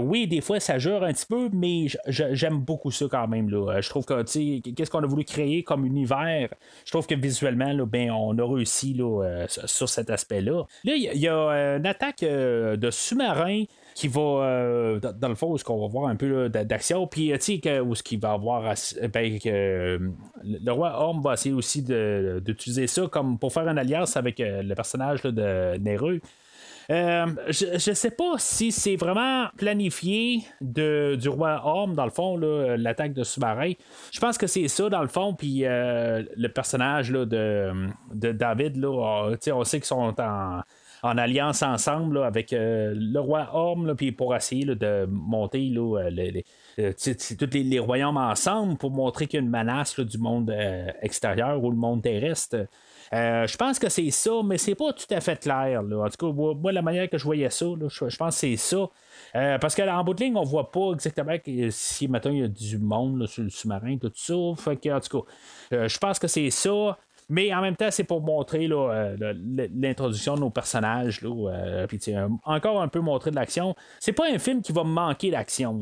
Oui, des fois, ça jure un petit peu, mais j'aime beaucoup ça quand même. Là. Trouve que, qu'est-ce qu'on a voulu créer comme univers, je trouve que visuellement, là, ben, on a réussi là, euh, sur- cet aspect-là. Là, il y, a- euh, une attaque euh, de sous-marins qui va, dans, le fond, ce qu'on va voir un peu d'action, puis, tu sais, où ce qu'il va avoir, ben, le roi Orm va essayer aussi d'utiliser ça comme pour faire une alliance avec le personnage de Nereux. Euh, je ne sais pas si c'est vraiment planifié de, du roi Orm, dans le fond, là, l'attaque de sous-marin. Je pense que c'est ça, dans le fond. Puis euh, le personnage de, de David, là, on, on sait qu'ils sont en, alliance ensemble avec euh, le roi Orm, puis pour essayer de monter euh, les, euh, tous les, royaumes ensemble pour montrer qu'il y a une menace du monde euh, extérieur ou le monde terrestre. Euh, je pense que c'est ça, mais c'est pas tout à fait clair. En tout cas, moi, la manière que je voyais ça, je, pense que c'est ça. Euh, parce qu'en bout de ligne, on voit pas exactement que- si maintenant il y a du monde sur le sous-marin, tout ça. En tout cas, euh, je pense que c'est ça. Mais en même temps, c'est pour montrer euh, l'introduction de nos personnages. Là, euh, puis, encore un peu montrer de l'action. C'est pas un film qui va manquer d'action.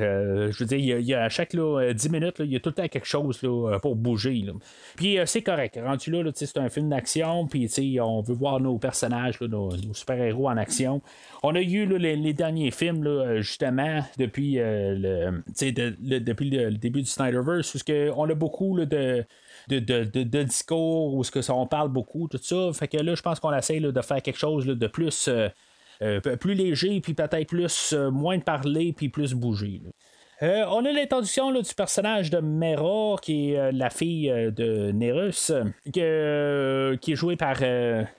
Euh, je veux dire, il y a, à chaque là, euh, 10 minutes, il y a tout le temps quelque chose là, pour bouger. Puis c'est correct. Rendu là, c'est un film d'action. Puis on veut voir nos personnages, nos, super-héros en action. On a eu les, derniers films, justement, depuis, le, depuis le, début du Snyderverse, où ce que on a beaucoup de de, de, de- discours où ce que ça, on parle beaucoup, tout ça. Fait que là, je pense qu'on essaie de faire quelque chose de plus, euh, euh, plus léger, puis peut-être plus euh, moins de parler, puis plus bouger. Euh, on a l'introduction du personnage de Mera, qui est euh, la fille euh, de Nerus, qui est jouée par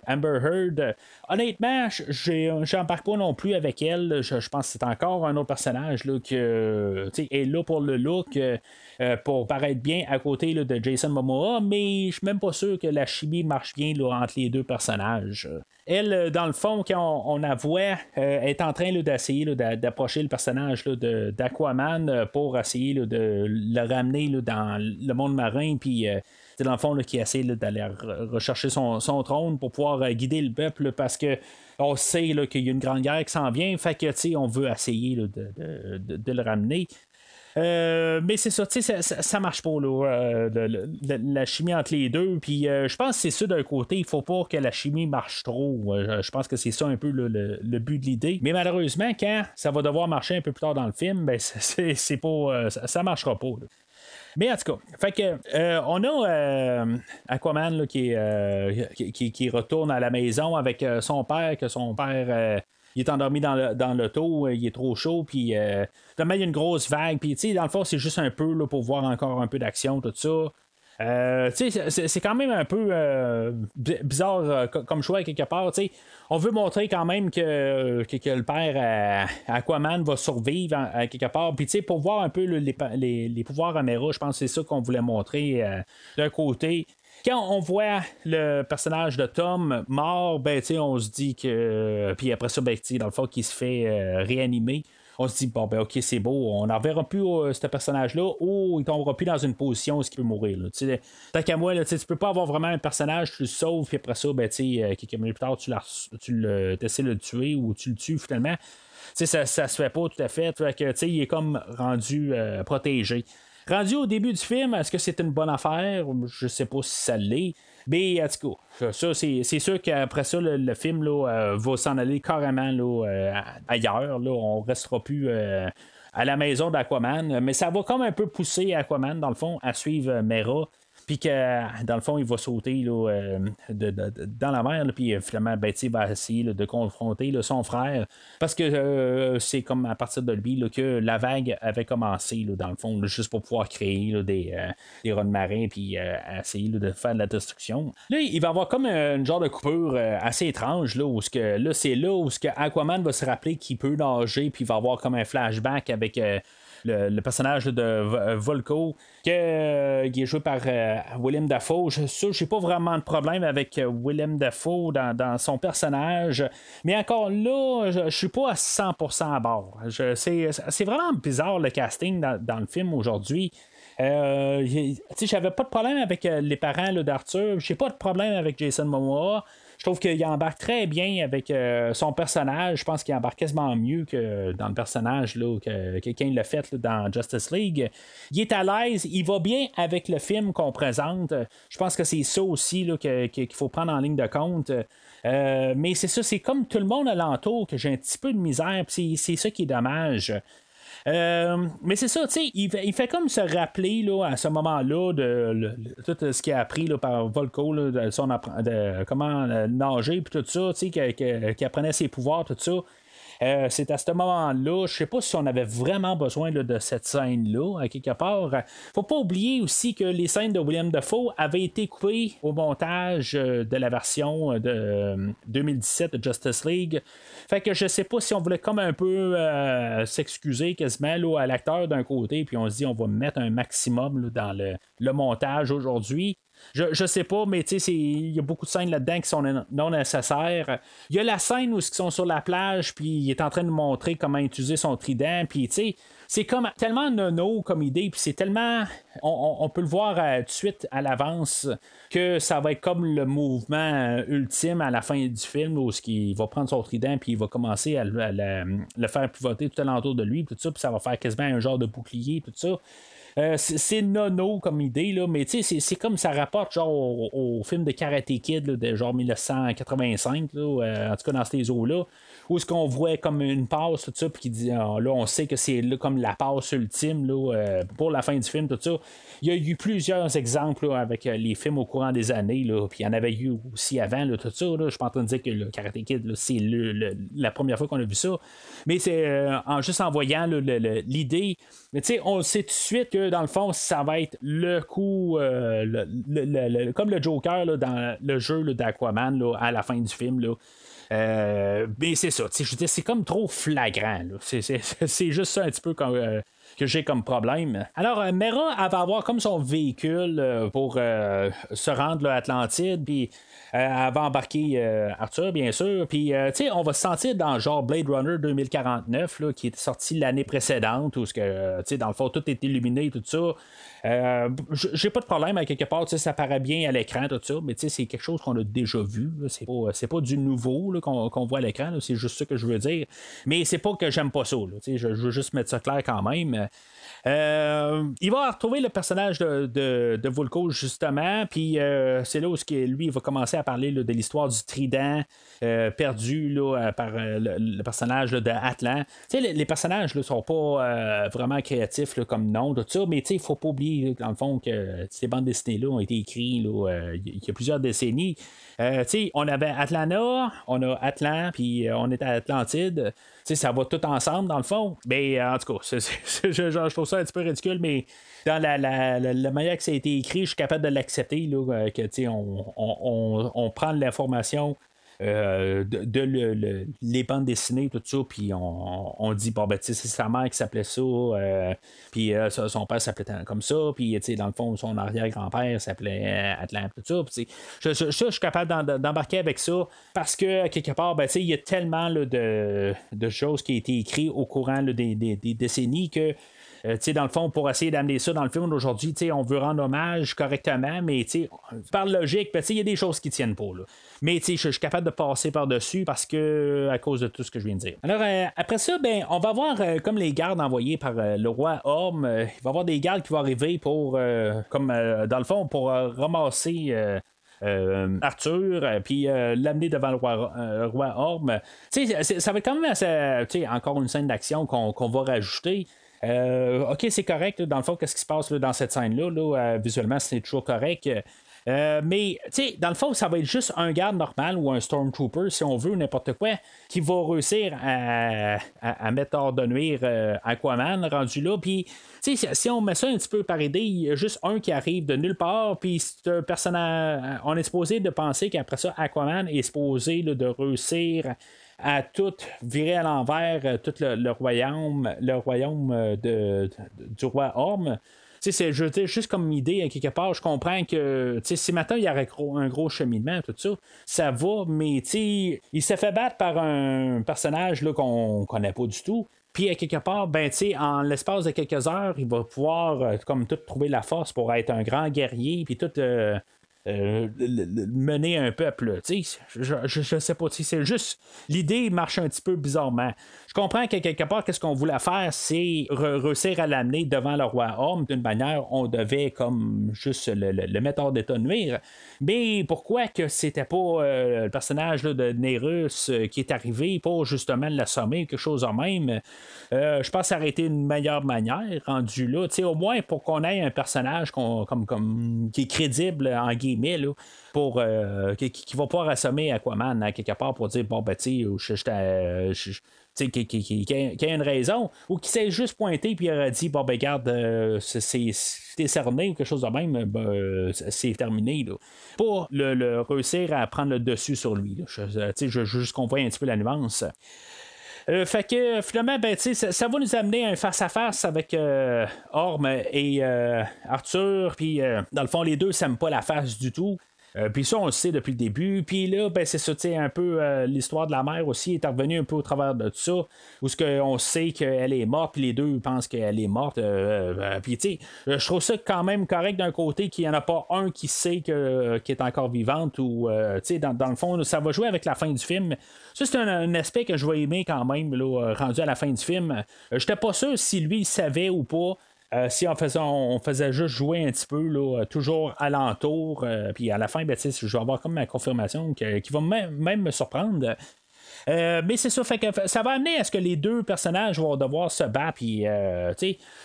Amber Heard. Honnêtement, j'embarque pas non plus avec elle. Je, pense que c'est encore un autre personnage là, qui est là pour le look, pour paraître bien à côté là, de Jason Momoa, mais je suis même pas sûr que la chimie marche bien entre les deux personnages. Elle, dans le fond, quand on, on est en train d'essayer d'approcher le personnage d'Aquaman euh, pour essayer de le ramener dans le monde marin, puis euh, c'est dans le fond qui essaie d'aller re- rechercher son, trône pour pouvoir euh, guider le peuple parce que on sait qu'il y a une grande guerre qui s'en vient, fait que on veut essayer de le ramener. Euh, mais c'est ça, tu sais, ça, marche pas, là, euh, la chimie entre les deux. Puis euh, je pense que c'est ça d'un côté, il faut pas que la chimie marche trop. Je pense que c'est ça un peu le, but de l'idée. Mais malheureusement, quand ça va devoir marcher un peu plus tard dans le film, ben, c'est, pas, ça, ça marchera pas. Mais en tout cas, fait que, euh, on a Aquaman qui, qui, qui- retourne à la maison avec son père, que son père il est endormi dans, le, dans l'auto, euh, il est trop chaud, puis finalement, il y a une grosse vague, puis tu sais, dans le fond, c'est juste un peu là, pour voir encore un peu d'action, tout ça. Euh, c'est, quand même un peu euh, bi- bizarre euh, co- comme choix quelque part. tu sais. On veut montrer quand même que, que, que le père Aquaman va survivre à quelque part. Puis pour voir un peu les, les, pouvoirs à Mera, je pense que c'est ça qu'on voulait montrer d'un côté. Quand on voit le personnage de Tom mort, ben on se dit que. Puis après ça, ben, dans le fond, qui se fait euh, réanimer on se dit, bon, ben, ok, c'est beau, on n'en verra plus euh, ce personnage-là, ou il tombera plus dans une position où il peut mourir. là. Tant qu'à moi, là, tu peux pas avoir vraiment un personnage, tu le sauves, puis après ça, ben, tu euh, quelques minutes plus tard, tu, tu essaies de le tuer ou tu le tues finalement. Ça, ça se fait pas tout à fait. Que, il est comme rendu euh, protégé. Rendu au début du film, est-ce que c'est une bonne affaire? Je sais pas si ça l'est. Mais c'est, sûr qu'après ça, le, film là, euh, va s'en aller carrément là, euh, ailleurs. Là. On restera plus euh, à la maison d'Aquaman. Mais ça va comme un peu pousser Aquaman, dans le fond, à suivre Mera. Puis que, dans le fond, il va sauter là, euh, de- de- de- dans la mer. puis euh, finalement, il va essayer de confronter son frère. Parce que euh, c'est comme à partir de lui que la vague avait commencé, dans le fond, juste pour pouvoir créer des, euh, des marins. Puis essayer de faire de la destruction. Là, il va avoir comme un, genre de coupure assez étrange. Là, où là, c'est là où Aquaman va se rappeler qu'il peut nager. Puis il va avoir comme un flashback avec. Euh, le, personnage de V- Volko, que, euh, qui est joué par euh, Willem Dafoe. Je suis j'ai pas vraiment de problème avec euh, Willem Dafoe dans, son personnage, mais encore là, je, je suis pas à 100% à bord. C'est vraiment bizarre le casting dans, le film aujourd'hui. Euh, j'avais pas de problème avec euh, les parents là, d'Arthur. J'ai pas de problème avec Jason Momoa. Je trouve qu'il embarque très bien avec euh, son personnage. Je pense qu'il embarque quasiment mieux que dans le personnage là, que quelqu'un l'a fait là, dans Justice League. Il est à l'aise, il va bien avec le film qu'on présente. Je pense que c'est ça aussi qu'il faut prendre en ligne de compte. Euh, mais c'est ça, c'est comme tout le monde alentour que j'ai un petit peu de misère. C'est c'est ça qui est dommage. Euh, mais c'est ça, tu sais, il, fait- comme se rappeler là, à ce moment-là de, tout ce qu'il a appris là, par Volko, là, de, son de comment euh, nager, puis tout ça, tu sais, qu'il apprenait ses pouvoirs, tout ça. Euh, c'est à ce moment-là, je sais pas si on avait vraiment besoin de cette scène-là, à quelque part. Faut pas oublier aussi que les scènes de William Dafoe avaient été coupées au montage euh, de la version euh, de euh, 2017 de Justice League. Fait que je sais pas si on voulait comme un peu s'excuser quasiment à l'acteur d'un côté, puis on se dit on va mettre un maximum dans le montage aujourd'hui. Je, sais pas, mais il y a beaucoup de scènes là-dedans qui sont non nécessaires. Il y a la scène où ils sont sur la plage, puis il est en train de montrer comment utiliser son trident, puis tu sais, c'est comme tellement nono comme idée, puis c'est tellement. On, peut le voir euh, tout de suite à l'avance que ça va être comme le mouvement euh, ultime à la fin du film où il va prendre son trident puis il va commencer à, le faire pivoter tout alentour de lui, tout ça, puis ça va faire quasiment un genre de bouclier, tout ça. Euh, c'est nono comme idée, là, mais c'est comme ça rapporte genre au, film de Karate Kid de genre 1985, là, en tout cas dans ces eaux-là où est-ce qu'on voit comme une passe, tout ça, puis qui dit, ah, là, on sait que c'est comme la passe ultime là, euh, pour la fin du film, tout ça. Il y a eu plusieurs exemples avec euh, les films au courant des années, là, puis il y en avait eu aussi avant, tout ça. Là. Je suis pas en train de dire que le Karate Kid, c'est la première fois qu'on a vu ça, mais c'est euh, en, juste en voyant l'idée. On sait tout de suite que dans le fond, ça va être le coup, comme le Joker dans le jeu d'Aquaman à la fin du film. Euh, mais c'est ça, je c'est comme trop flagrant. C'est juste ça un petit peu euh, que j'ai comme problème. Alors, euh, Mera, elle va avoir comme son véhicule pour se rendre à Atlantide, puis elle va embarquer Arthur, bien sûr. Puis, tu sais, on va se sentir dans genre Blade Runner 2049, là, qui est sorti l'année précédente, où, que, tu sais, dans le fond, tout est illuminé, tout ça. Euh, j'ai pas de problème quelque part, ça paraît bien à l'écran, tout ça, mais c'est quelque chose qu'on a déjà vu. C'est pas, pas du nouveau qu'on voit à l'écran, c'est juste ça que je veux dire. Mais c'est pas que j'aime pas ça. je, je veux juste mettre ça clair quand même. Euh, il va retrouver le personnage de, de, justement, puis euh, c'est là où lui il va commencer à parler de l'histoire du trident euh, perdu là, par le, personnage de Atlan. Les, les, personnages ne sont pas vraiment créatifs comme nom, tout ça, mais il ne faut pas oublier, dans le fond, que ces bandes dessinées-là ont été écrites il y a plusieurs décennies. on avait Atlanta, on a Atlan, puis on est à Atlantide ça va tout ensemble dans le fond. Mais en tout cas, je, trouve ça un petit peu ridicule, mais dans la, la, manière que ça a été écrit, je suis capable de l'accepter, euh, que on, on, on, prend l'information euh, de, les bandes dessinées, tout ça, puis on, dit, bon, ben, c'est sa mère qui s'appelait ça, euh, puis euh, son père s'appelait comme ça, puis dans le fond, son arrière-grand-père s'appelait Atlanta, tout ça. Je, je, je, suis capable d'embarquer avec ça parce que, quelque part, ben, il y a tellement de, de, choses qui ont été écrites au courant des, des, décennies que euh, dans le fond, pour essayer d'amener ça dans le film d'aujourd'hui, on veut rendre hommage correctement, mais par logique, il y a des choses qui tiennent pas. Mais je suis capable de passer par-dessus parce que à cause de tout ce que je viens de dire. Alors euh, après ça, ben, on va voir euh, comme les gardes envoyés par le roi Orm. il va y avoir des gardes qui vont arriver pour comme dans le fond, pour ramasser. Arthur, puis l'amener devant le roi, roi Orm. ça va être quand même assez, encore une scène d'action qu'on va rajouter. Euh, ok, c'est correct, dans le fond, qu'est-ce qui se passe dans cette scène-là? Euh, visuellement, c'est toujours correct. Euh, mais, tu sais, dans le fond, ça va être juste un garde normal ou un Stormtrooper, si on veut, n'importe quoi, qui va réussir à, mettre hors de nuire Aquaman rendu là. Puis, tu sais, si on met ça un petit peu par idée, il y a juste un qui arrive de nulle part, puis. On est supposé de penser qu'après ça, Aquaman est supposé de réussir à tout virer à l'envers, euh, tout le, royaume, le royaume euh, de, du roi Orme. C'est juste comme idée, à quelque part, je comprends que si maintenant il y aurait un gros cheminement, tout ça, ça va, mais il s'est fait battre par un personnage qu'on connaît pas du tout. Puis à quelque part, ben, en l'espace de quelques heures, il va pouvoir euh, comme tout trouver la force pour être un grand guerrier, puis tout mener un peuple. Je, je, je, sais pas. C'est juste. L'idée marche un petit peu bizarrement. Je comprends que quelque part, qu'est-ce qu'on voulait faire, c'est réussir à l'amener devant le roi homme d'une manière, on devait comme juste le, le, mettre hors d'état de nuire. Mais pourquoi que c'était pas euh, le personnage de Nérus euh, qui est arrivé pour justement l'assommer quelque chose en même? je pense été une meilleure manière rendu là. au moins pour qu'on ait un personnage comme, comme, qui est crédible en guillemets pour, euh, qui, va pouvoir assommer Aquaman à quelque part pour dire bon, ben, tu sais, qu'il y a une raison, ou qui s'est juste pointé puis il aurait dit bon ben garde euh, c'est cerné ou quelque chose de même, ben, c'est terminé là. Pour le, réussir à prendre le dessus sur lui. Je, je, juste qu'on voit un petit peu la nuance. Euh, fait que finalement, ben, ça, ça va nous amener à un face-à-face avec euh, Orm et euh, Arthur. Puis dans le fond, les deux s'aiment pas la face du tout. Euh, puis ça, on le sait depuis le début. Puis là, ben, c'est ça, un peu euh, l'histoire de la mère aussi est revenue un peu au travers de tout ça, où ce on sait qu'elle est morte, puis les deux pensent qu'elle est morte. Euh, puis tu sais, je trouve ça quand même correct d'un côté qu'il n'y en a pas un qui sait qu'elle est encore vivante, ou tu sais, dans, dans, le fond, ça va jouer avec la fin du film. Ça, c'est un, aspect que je vais aimer quand même, là, rendu à la fin du film. J'étais pas sûr si lui savait ou pas. Euh, si on faisait, juste jouer un petit peu, là, toujours alentour, euh, puis à la fin, ben, je vais avoir comme ma confirmation qui va même, me surprendre. Euh, mais c'est ça, fait que ça va amener à ce que les deux personnages vont devoir se battre. Puis,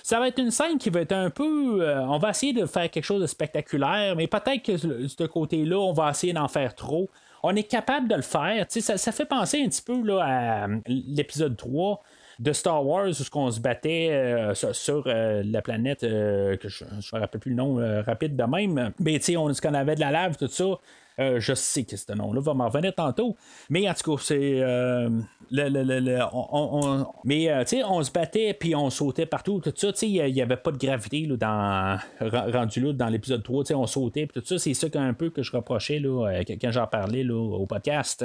ça va être une scène qui va être un peu. on va essayer de faire quelque chose de spectaculaire, mais peut-être que de ce côté-là, on va essayer d'en faire trop. On est capable de le faire. Ça, ça fait penser un petit peu là, à l'épisode 3 de Star Wars où on se battait euh, sur, euh, la planète euh, que je ne me rappelle plus le nom rapide de même. Mais tu sais, on, qu'on avait de la lave, tout ça. Je sais que ce nom-là va m'en revenir tantôt. Mais en tout cas, c'est. le, on, mais tu sais, on se battait puis on sautait partout. Tout ça, tu sais, il n'y avait pas de gravité là, dans, rendu là dans l'épisode 3. Tu sais, on sautait tout ça. C'est ça un peu que je reprochais là, quand j'en parlais là, au podcast.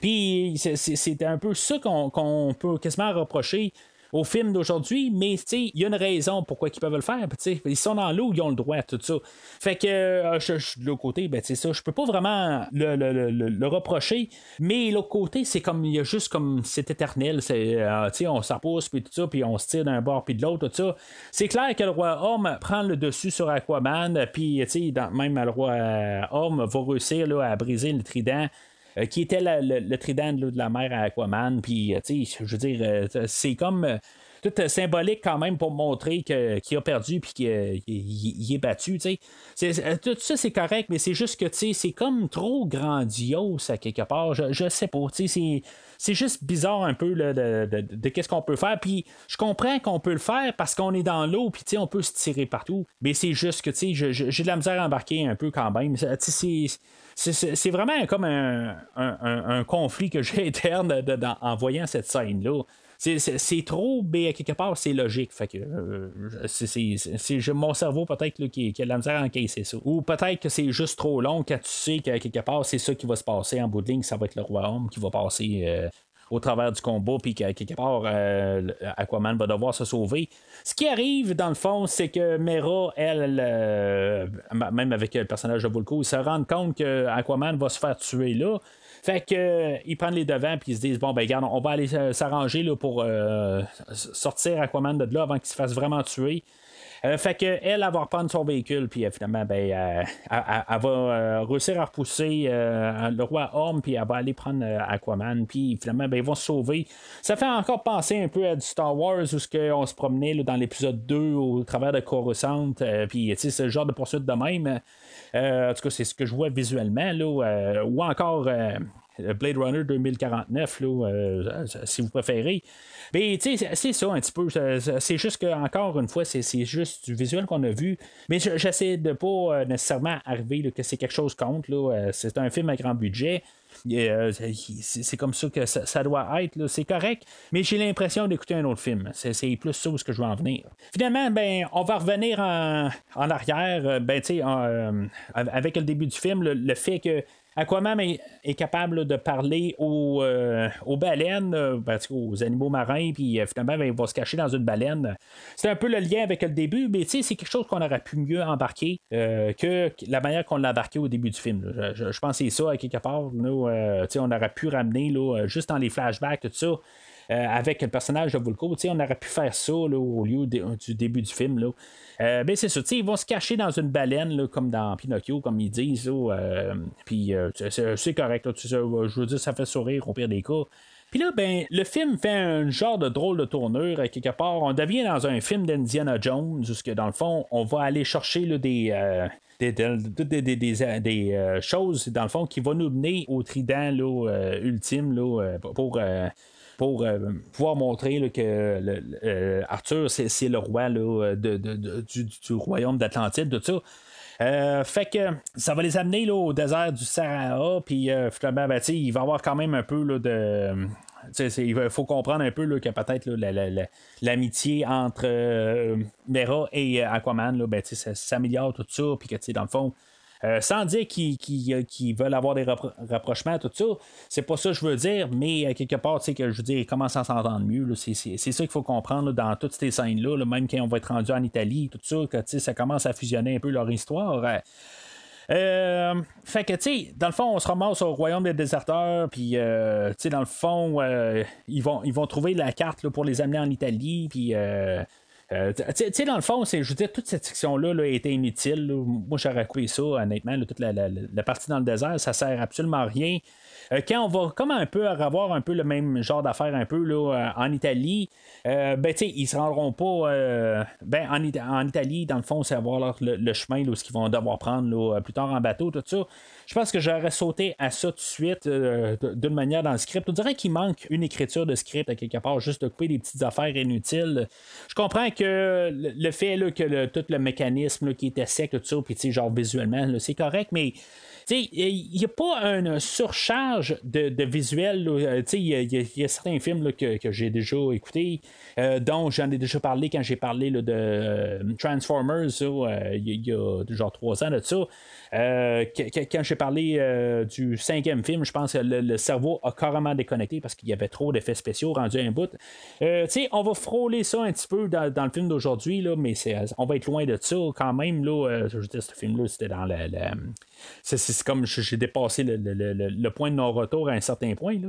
Puis c'était un peu ça qu'on peut quasiment reprocher au film d'aujourd'hui, mais il y a une raison pourquoi ils peuvent le faire. Ils sont dans l'eau, ils ont le droit, tout ça. Fait que euh, de l'autre côté, ben, ça, je peux pas vraiment le, reprocher, mais l'autre côté, c'est comme il y a juste comme c'est éternel. Euh, on s'appose puis tout ça, puis on se tire d'un bord puis de l'autre, tout ça. C'est clair que le roi Homme prend le dessus sur Aquaman, puis même le roi euh, Homme va réussir là, à briser le trident. Euh, qui était le, trident de la mer à Aquaman. Puis, euh, tu sais, je veux dire, euh, c'est comme tout symbolique quand même pour montrer qu'il a perdu puis qu'il est battu. tu sais. Tout ça, c'est correct, mais c'est juste que c'est comme trop grandiose à quelque part. Je, je sais pas. C'est juste bizarre un peu de, de, qu'est-ce qu'on peut faire. Puis je comprends qu'on peut le faire parce qu'on est dans l'eau, puis on peut se tirer partout. Mais c'est juste que j'ai de la misère à embarquer un peu quand même. C'est c'est vraiment comme un, conflit que j'ai interne en voyant cette scène-là. C'est trop, mais quelque part, c'est logique. Euh, c'est mon cerveau peut-être qui, qui, a la misère à encaisser ça. Ou peut-être que c'est juste trop long quand tu sais que quelque part, c'est ça qui va se passer en bout de ligne, ça va être le royaume qui va passer euh, au travers du combat, puis qu'à quelque part, euh, Aquaman va devoir se sauver. Ce qui arrive, dans le fond, c'est que Mera, elle, euh, même avec le personnage de Vulko, ils se rendent compte que Aquaman va se faire tuer là. Fait que euh, ils prennent les devants puis ils se disent bon ben regarde, on va aller s'arranger pour sortir Aquaman de là avant qu'il se fasse vraiment tuer. Euh, fait que elle, va reprendre son véhicule, puis euh, finalement, ben, euh, elle, va réussir à repousser le roi Orm, puis elle va aller prendre Aquaman, puis finalement, ben, ils vont se sauver. Ça fait encore penser un peu à du Star Wars où ce on se promenait dans l'épisode 2 au travers de Coruscant, puis c'est le genre de poursuite de même. en tout cas, c'est ce que je vois visuellement, là, ou encore Blade Runner 2049, là, si vous préférez. Mais tu sais, c'est ça un petit peu. C'est juste que, encore une fois, c'est juste du visuel qu'on a vu. Mais j'essaie de pas euh, nécessairement arriver que c'est quelque chose contre. Euh, c'est un film à grand budget. Euh, c'est comme ça que ça, doit être, c'est correct, mais j'ai l'impression d'écouter un autre film. C'est plus ça où je veux en venir. Finalement, ben, on va revenir en, arrière, ben, avec le début du film, le fait que Aquaman est, est capable de parler aux, euh, aux baleines, euh, ben, aux animaux marins, puis euh, finalement, ben, il va se cacher dans une baleine. C'est un peu le lien avec le début, mais c'est quelque chose qu'on aurait pu mieux embarquer que la manière qu'on l'a embarqué au début du film. Je, pense que c'est ça, à quelque part. Nous, on aurait pu ramener, juste dans les flashbacks, tout ça. avec le personnage de Vulko. On aurait pu faire ça au lieu du début du film. Euh, ben c'est ça, ils vont se cacher dans une baleine, comme dans Pinocchio, comme ils disent. Euh, puis euh, c'est correct, je veux dire, ça fait sourire au pire des cas. Puis là, ben, le film fait un genre de drôle de tournure, quelque part. On devient dans un film d'Indiana Jones, où, dans le fond, on va aller chercher des. Des, choses, dans le fond, qui vont nous mener au trident ultime là, pour pour euh, pouvoir montrer que euh, Arthur, c'est le roi là, de, du, royaume d'Atlantide, de ça. Euh, fait que ça va les amener là, au désert du Sahara, puis finalement, ben, il va y avoir quand même un peu là, de. Il faut comprendre un peu que peut-être l'amitié entre euh, Mera et euh, Aquaman, ben, ça s'améliore tout ça, puis que dans le fond. euh, sans dire euh, qu'ils veulent avoir des rappro- rapprochements, tout ça, c'est pas ça que je veux dire, mais quelque part, que je veux dire, ils commencent à s'entendre mieux. C'est ça qu'il faut comprendre dans toutes ces scènes-là, là, même quand on va être rendu en Italie, tout ça, que ça commence à fusionner un peu leur histoire. Euh, euh, fait que, tu sais, dans le fond, on se ramasse au royaume des déserteurs, puis, euh, tu sais, dans le fond, euh, ils, vont, ils vont trouver la carte là, pour les amener en Italie, puis. Euh, tu sais- dans le fond, je veux dire, toute cette section-là là, était inutile. Moi, j'aurais coupé ça, honnêtement. toute la, la- la partie dans le désert, ça sert absolument à rien. Euh, quand on va comme un peu avoir un peu le même genre d'affaires un peu là, euh, en Italie, euh, ben ils se rendront pas ben en, en Italie, dans le fond, c'est avoir le, le chemin là, ce qu'ils vont devoir prendre plus tard en bateau, tout ça. Je pense que j'aurais sauté à ça tout de suite euh, d'une manière dans le script. On dirait qu'il manque une écriture de script à quelque part, juste de couper des petites affaires inutiles. Je comprends que le, fait là, que tout le mécanisme qui était sec, tout ça, puis genre visuellement, c'est correct, mais il n'y a pas une surcharge de, visuel. Euh, Il y, a- certains films que, j'ai déjà écoutés, euh, dont j'en ai déjà parlé quand j'ai parlé de euh, Transformers, il y, a- genre trois ans de ça. Quand j'ai parlé du cinquième film, je pense que le, cerveau a carrément déconnecté parce qu'il y avait trop d'effets spéciaux rendus à un bout. On va frôler ça un petit peu dans, le film d'aujourd'hui, mais on va être loin de ça quand même. Là, je veux dire, ce film-là, c'était dans la- c'est, comme j'ai dépassé le, le- le- le point de non-retour à un certain point. Là.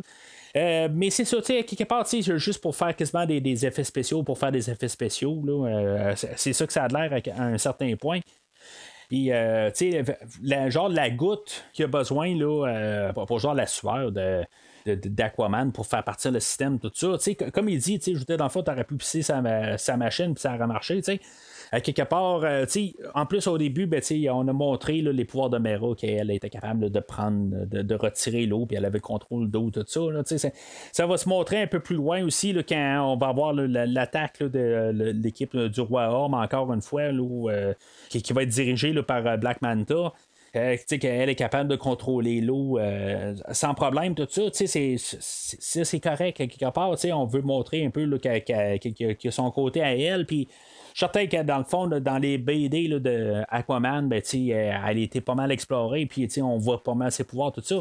Euh, mais c'est ça, tu sais, quelque part, juste pour faire quasiment des, des effets spéciaux, pour faire des effets spéciaux, euh, c'est, ça que ça a l'air à, un certain point. Puis, euh, tu sais, genre la goutte qu'il a besoin, là, euh, pour, pour genre la sueur de. d'Aquaman pour faire partir le système, tout ça. Comme il dit, je veux dire, dans le fond, t'aurais pu pisser sa, sa machine puis ça aurait marché, tu sais. À quelque part, euh, en plus au début, ben, on a montré les pouvoirs de Mera qu'elle était capable de prendre, de, retirer l'eau, puis elle avait le contrôle d'eau, tout ça. c'est- ça va se montrer un peu plus loin aussi quand on va avoir l'attaque de euh, l'équipe du roi Orme, encore une fois, euh, qui, va être dirigée par euh, Black Manta. Euh, qu'elle est capable de contrôler l'eau euh, sans problème, tout ça, c'est- correct quelque part. On veut montrer un peu qu'elle- qu'elle a son côté à elle. Puis certain que dans le fond, dans les BD de Aquaman, ben, sais, elle, était pas mal explorée. Puis on voit pas mal ses pouvoirs, tout ça.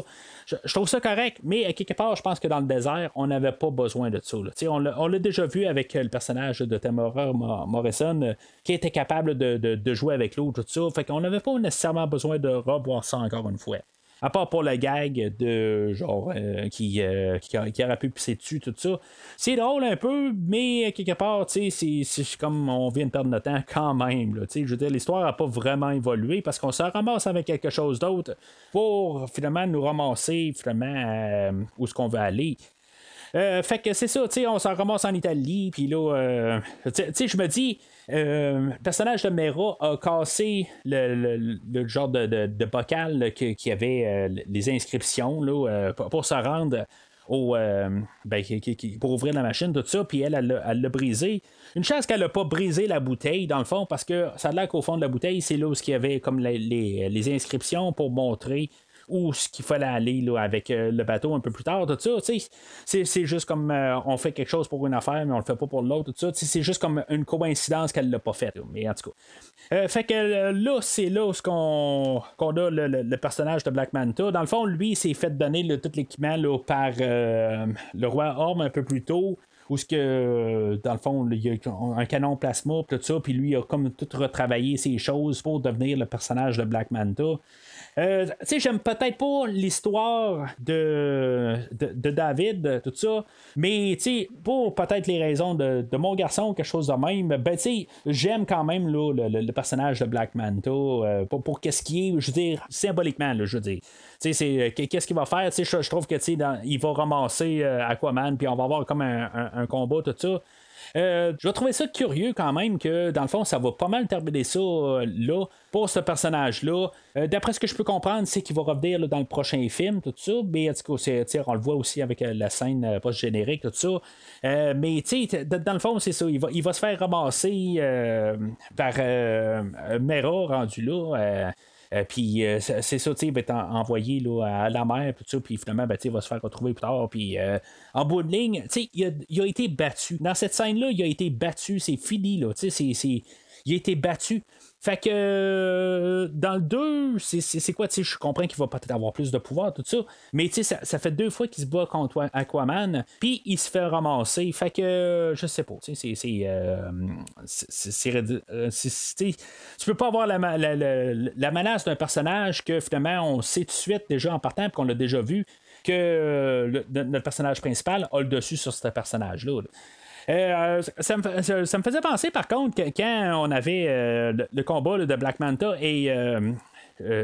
Je, je trouve ça correct, mais à quelque part, je pense que dans le désert, on n'avait pas besoin de ça. On l'a on l'a déjà vu avec euh, le personnage de Tamara Mo- Morrison euh, qui était capable de jouer avec l'eau, tout ça. Fait qu'on n'avait pas nécessairement besoin de revoir ça encore une fois. À part pour le gag de genre euh, qui, euh, qui, pu pisser dessus, tout ça. C'est drôle un peu, mais quelque part, tu sais, c'est- comme on vient de perdre notre temps quand même. Là, je veux dire, l'histoire n'a pas vraiment évolué parce qu'on se ramasse avec quelque chose d'autre pour finalement nous ramasser finalement euh, où est-ce qu'on veut aller. Euh, fait que c'est ça, tu sais, on s'en ramasse en Italie, puis là, euh, tu sais- je me dis, euh, le personnage de Mera a cassé le, le- le genre de, de, bocal qui avait euh, les inscriptions là, pour, pour se rendre au, ben, pour ouvrir la machine, tout ça, puis elle, elle l'a brisé. Une chance qu'elle n'a pas brisé la bouteille, dans le fond, parce que ça a l'air qu'au fond de la bouteille, c'est là où il y avait comme les, les- les inscriptions pour montrer où ce qu'il fallait aller là, avec euh, le bateau un peu plus tard, tout ça. C'est, juste comme euh, on fait quelque chose pour une affaire, mais on le fait pas pour l'autre, tout ça. C'est juste comme une coïncidence qu'elle l'a pas fait. Mais en tout cas. Euh, fait que là, c'est là où qu'on, a le, le- personnage de Black Manta. Dans le fond, lui, il s'est fait donner tout l'équipement par le roi Orme un peu plus tôt où ce que dans le fond il y a un canon plasma tout ça puis lui il a comme tout retravaillé ses choses pour devenir le personnage de Black Manta euh, tu sais, j'aime peut-être pas l'histoire de, de, David, tout ça, mais tu sais, pour peut-être les raisons de, de mon garçon, quelque chose de même, ben tu sais, j'aime quand même là, le, le- personnage de Black Manta, euh, pour, qu'est-ce qui est, je veux dire, symboliquement, je veux dire. Tu sais, c'est, euh, qu'est-ce qu'il va faire, tu sais, je, trouve que, il va ramasser euh, Aquaman, puis on va avoir comme un, un- un combat, tout ça. Euh, je vais trouver ça curieux quand même que dans le fond ça va pas mal terminer ça euh, là pour ce personnage là. D'après ce que je peux comprendre, c'est qu'il va revenir dans le prochain film, tout ça. Mais on le voit aussi avec euh, la scène euh, post-générique, tout ça. Euh, mais dans le fond, c'est ça. Il va, il va se faire ramasser euh, par euh, Mera rendu là. Euh, puis euh, c'est ça, tu sais, il va être en- envoyé là, à la mer, puis finalement, ben, il va se faire retrouver plus tard. Puis euh, en bout de ligne, il a, il a été battu. Dans cette scène-là, il a été battu, c'est fini, là, c'est- c'est- il a été battu. Fait que euh, dans le 2, c'est- quoi, tu sais, je comprends qu'il va peut-être avoir plus de pouvoir, tout ça, mais tu sais, ça, ça fait deux fois qu'il se bat contre Aquaman, puis il se fait ramasser. Fait que, euh, je sais pas, tu sais, c'est- tu peux pas avoir la, la- la- la menace d'un personnage que finalement on sait tout de suite déjà en partant, puis qu'on l'a déjà vu, que euh, notre personnage principal a le dessus sur ce personnage-là. Euh, ça, me, faisait penser par contre que quand on avait euh, le, combat de Black Manta et euh,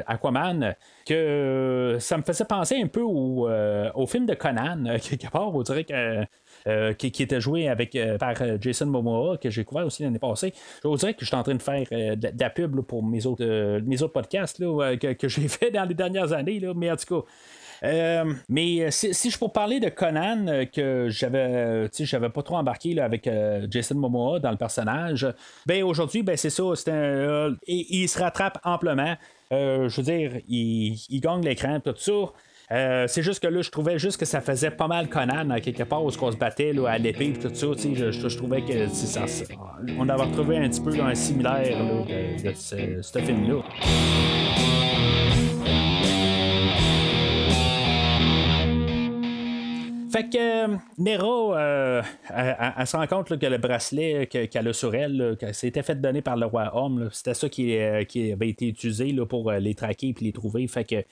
Aquaman, que ça me faisait penser un peu au, film de Conan, quelque part, que. qui, était joué avec, par Jason Momoa, que j'ai couvert aussi l'année passée. Je vous dirais que je suis en train de faire de, la pub pour mes autres, mes autres podcasts que, j'ai fait dans les dernières années, mais en tout cas. Euh, mais euh, si, je peux parler de Conan, euh, que j'avais j'avais pas trop embarqué là, avec Jason Momoa dans le personnage, ben aujourd'hui, ben c'est ça, c'est un, il, se rattrape amplement. Je veux dire, il, gagne l'écran, tout ça. C'est juste que là, je trouvais juste que ça faisait pas mal Conan, à quelque part, où on se battait là, à l'épée tout ça. Je, je, je trouvais que ça, on avait retrouvé un petit peu un similaire là, de, de ce film-là. Fait que euh, Nero, euh, elle, se rend compte que le bracelet que- qu'elle a sur elle, c'était fait donner par le roi homme, c'était ça qui, euh, avait été utilisé pour euh, les traquer et les trouver. Fait que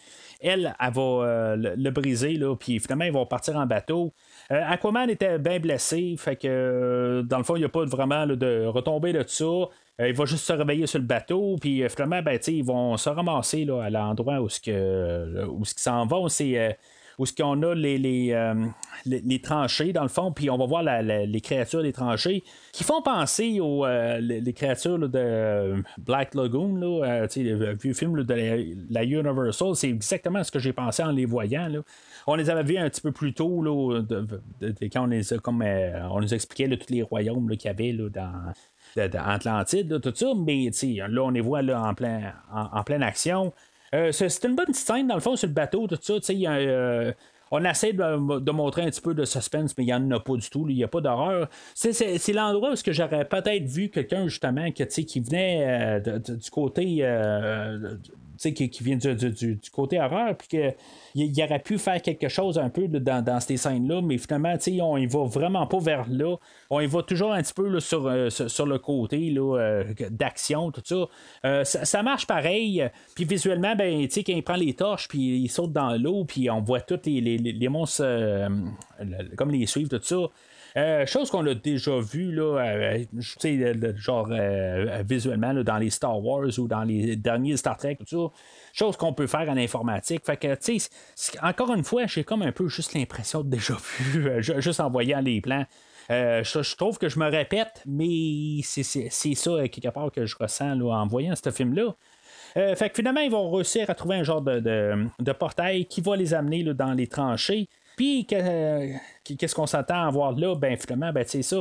elle, elle va euh, le, briser, là, puis finalement, ils vont partir en bateau. Euh, Aquaman était bien blessé, fait que euh, dans le fond, il n'y a pas vraiment de retomber de ça. Euh, il va juste se réveiller sur le bateau, puis euh, finalement, ben, ils vont se ramasser là, à l'endroit où ce que, s'en vont. C'est euh, où ce qu'on a les, euh, les, les tranchées dans le fond, puis on va voir les créatures des tranchées qui font penser aux euh, les, créatures de euh, Black Lagoon, là, le vieux film de la, Universal, c'est exactement ce que j'ai pensé en les voyant. On les avait vus un petit peu plus tôt, là, quand on les a comme on nous expliquait tous les royaumes qu'il y avait là, dans de- de Atlantide, tout ça, mais là, on les voit là, en, plein, en pleine action. Euh, c'est une bonne petite scène, dans le fond, sur le bateau, tout ça. y euh, on essaie de, montrer un petit peu de suspense, mais il n'y en a pas du tout. Il n'y a pas d'horreur. C'est, l'endroit où j'aurais peut-être vu quelqu'un, justement, qui venait euh, du côté. Qui, qui vient du, côté horreur, puis qu'il il aurait pu faire quelque chose un peu dans, ces scènes-là, mais finalement, on y va vraiment pas vers là. On y va toujours un petit peu euh, sur, le côté euh, d'action, tout ça. Euh, ça. ça marche pareil. Puis visuellement, ben, quand il prend les torches, puis il saute dans l'eau, puis on voit tous les, monstres comme les suivre, tout ça. Chose qu'on a déjà vu là, genre visuellement dans les Star Wars ou dans les derniers Star Trek, tout ça. Chose qu'on peut faire en informatique. Fait que, tu sais, encore une fois, j'ai comme un peu juste l'impression de déjà vu, euh, ju- juste en voyant les plans. Euh, je, trouve que je me répète, mais c'est ça, euh, quelque part, que je ressens en voyant ce film-là. Fait que finalement, ils vont réussir à trouver un genre de, portail qui va les amener dans les tranchées. Puis, que- qu'est-ce qu'on s'attend à voir là? Ben, finalement, ben, c'est ça.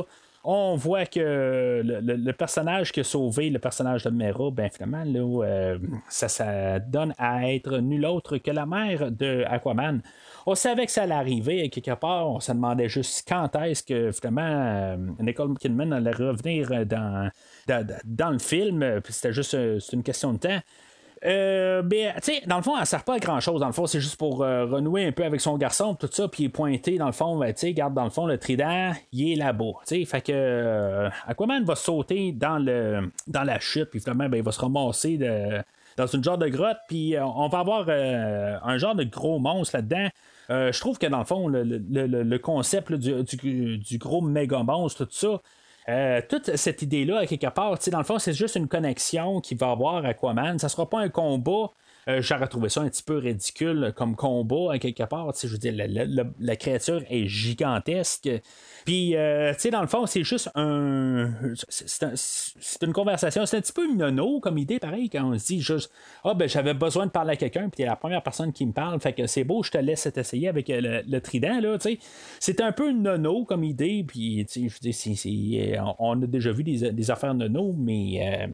On voit que le, personnage qui a sauvé le personnage de Mera, ben finalement, là, euh, ça, donne à être nul autre que la mère de Aquaman. On savait que ça allait arriver quelque part, on se demandait juste quand est-ce que finalement euh, Nicole Kidman allait revenir dans, dans, dans le film, c'était juste euh, une question de temps. Euh, mais, tu sais, dans le fond, elle sert pas à grand chose. Dans le fond, c'est juste pour euh, renouer un peu avec son garçon, tout ça, puis pointer, dans le fond, ben, tu sais, garde dans le fond, le trident, il est là-bas. Tu sais, fait que euh, Aquaman va sauter dans, le, dans la chute, puis finalement, ben, il va se ramasser de, dans une genre de grotte, puis euh, on va avoir un genre de gros monstre là-dedans. Je trouve que dans le fond, le, le- le- concept du, du- du gros méga monstre, tout ça, euh, toute cette idée-là, à quelque part, dans le fond, c'est juste une connexion qu'il va avoir Aquaman. Ça sera pas un combat. Euh, J'aurais trouvé ça un petit peu ridicule comme combat, à quelque part. Je veux dire, la, la- la- créature est gigantesque. Puis, euh, tu sais, dans le fond, c'est juste un. c'est- un- une conversation. C'est un petit peu nono comme idée, pareil, quand on se dit juste Ah, ben, j'avais besoin de parler à quelqu'un, puis t'es la première personne qui me parle. Fait que c'est beau, je te laisse t'essayer avec euh, le, le trident, là, tu sais. C'est un peu nono comme idée, puis, tu sais, je veux dire, c'est on, a déjà vu des, des affaires nous, mais euh,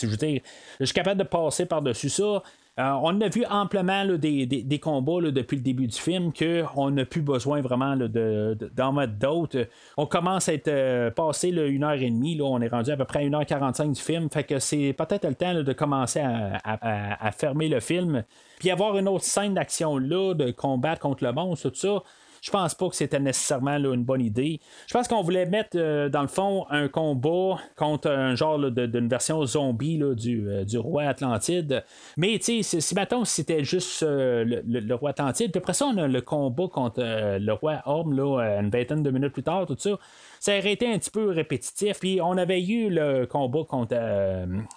je veux dire, je suis capable de passer par-dessus ça. Euh, on a vu amplement là, des, combats depuis le début du film qu'on n'a plus besoin vraiment là, de, d'en mettre d'autres. On commence à être euh, passé une heure et demie. On est rendu à peu près 1h45 du film. Fait que c'est peut-être le temps de commencer à, à- à- à fermer le film. Puis avoir une autre scène d'action là, de combattre contre le monstre, tout ça. Je pense pas que c'était nécessairement une bonne idée. Je pense qu'on voulait mettre, euh, dans le fond, un combat contre un genre d'une version zombie du, euh, du roi Atlantide. Mais, si- mettons, c'était juste euh, le, le- roi Atlantide, puis après ça, on a le combat contre le roi Orm, là, une vingtaine de minutes plus tard, tout ça. Ça aurait été un petit peu répétitif. Puis on avait eu le combat contre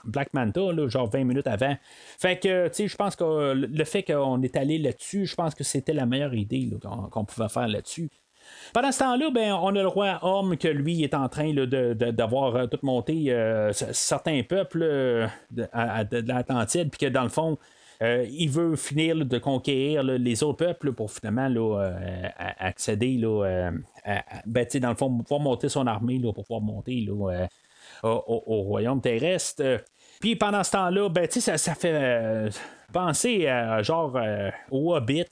Black Manta, là, genre 20 minutes avant. Fait que, tu sais, je pense que le fait qu'on est allé là-dessus, je pense que c'était la meilleure idée qu'on, qu'on pouvait faire là-dessus. Pendant ce temps-là, ben, on a le roi Homme que lui est en train d'avoir euh, tout monté euh, certains peuples euh, de, l'Atlantide, puis que dans le fond, il veut finir de conquérir les autres peuples pour finalement là, accéder à, ben, dans le fond, pouvoir monter son armée pour pouvoir monter au, au- au royaume terrestre. Puis pendant ce temps-là, ben, ça fait penser à genre euh, au Hobbit,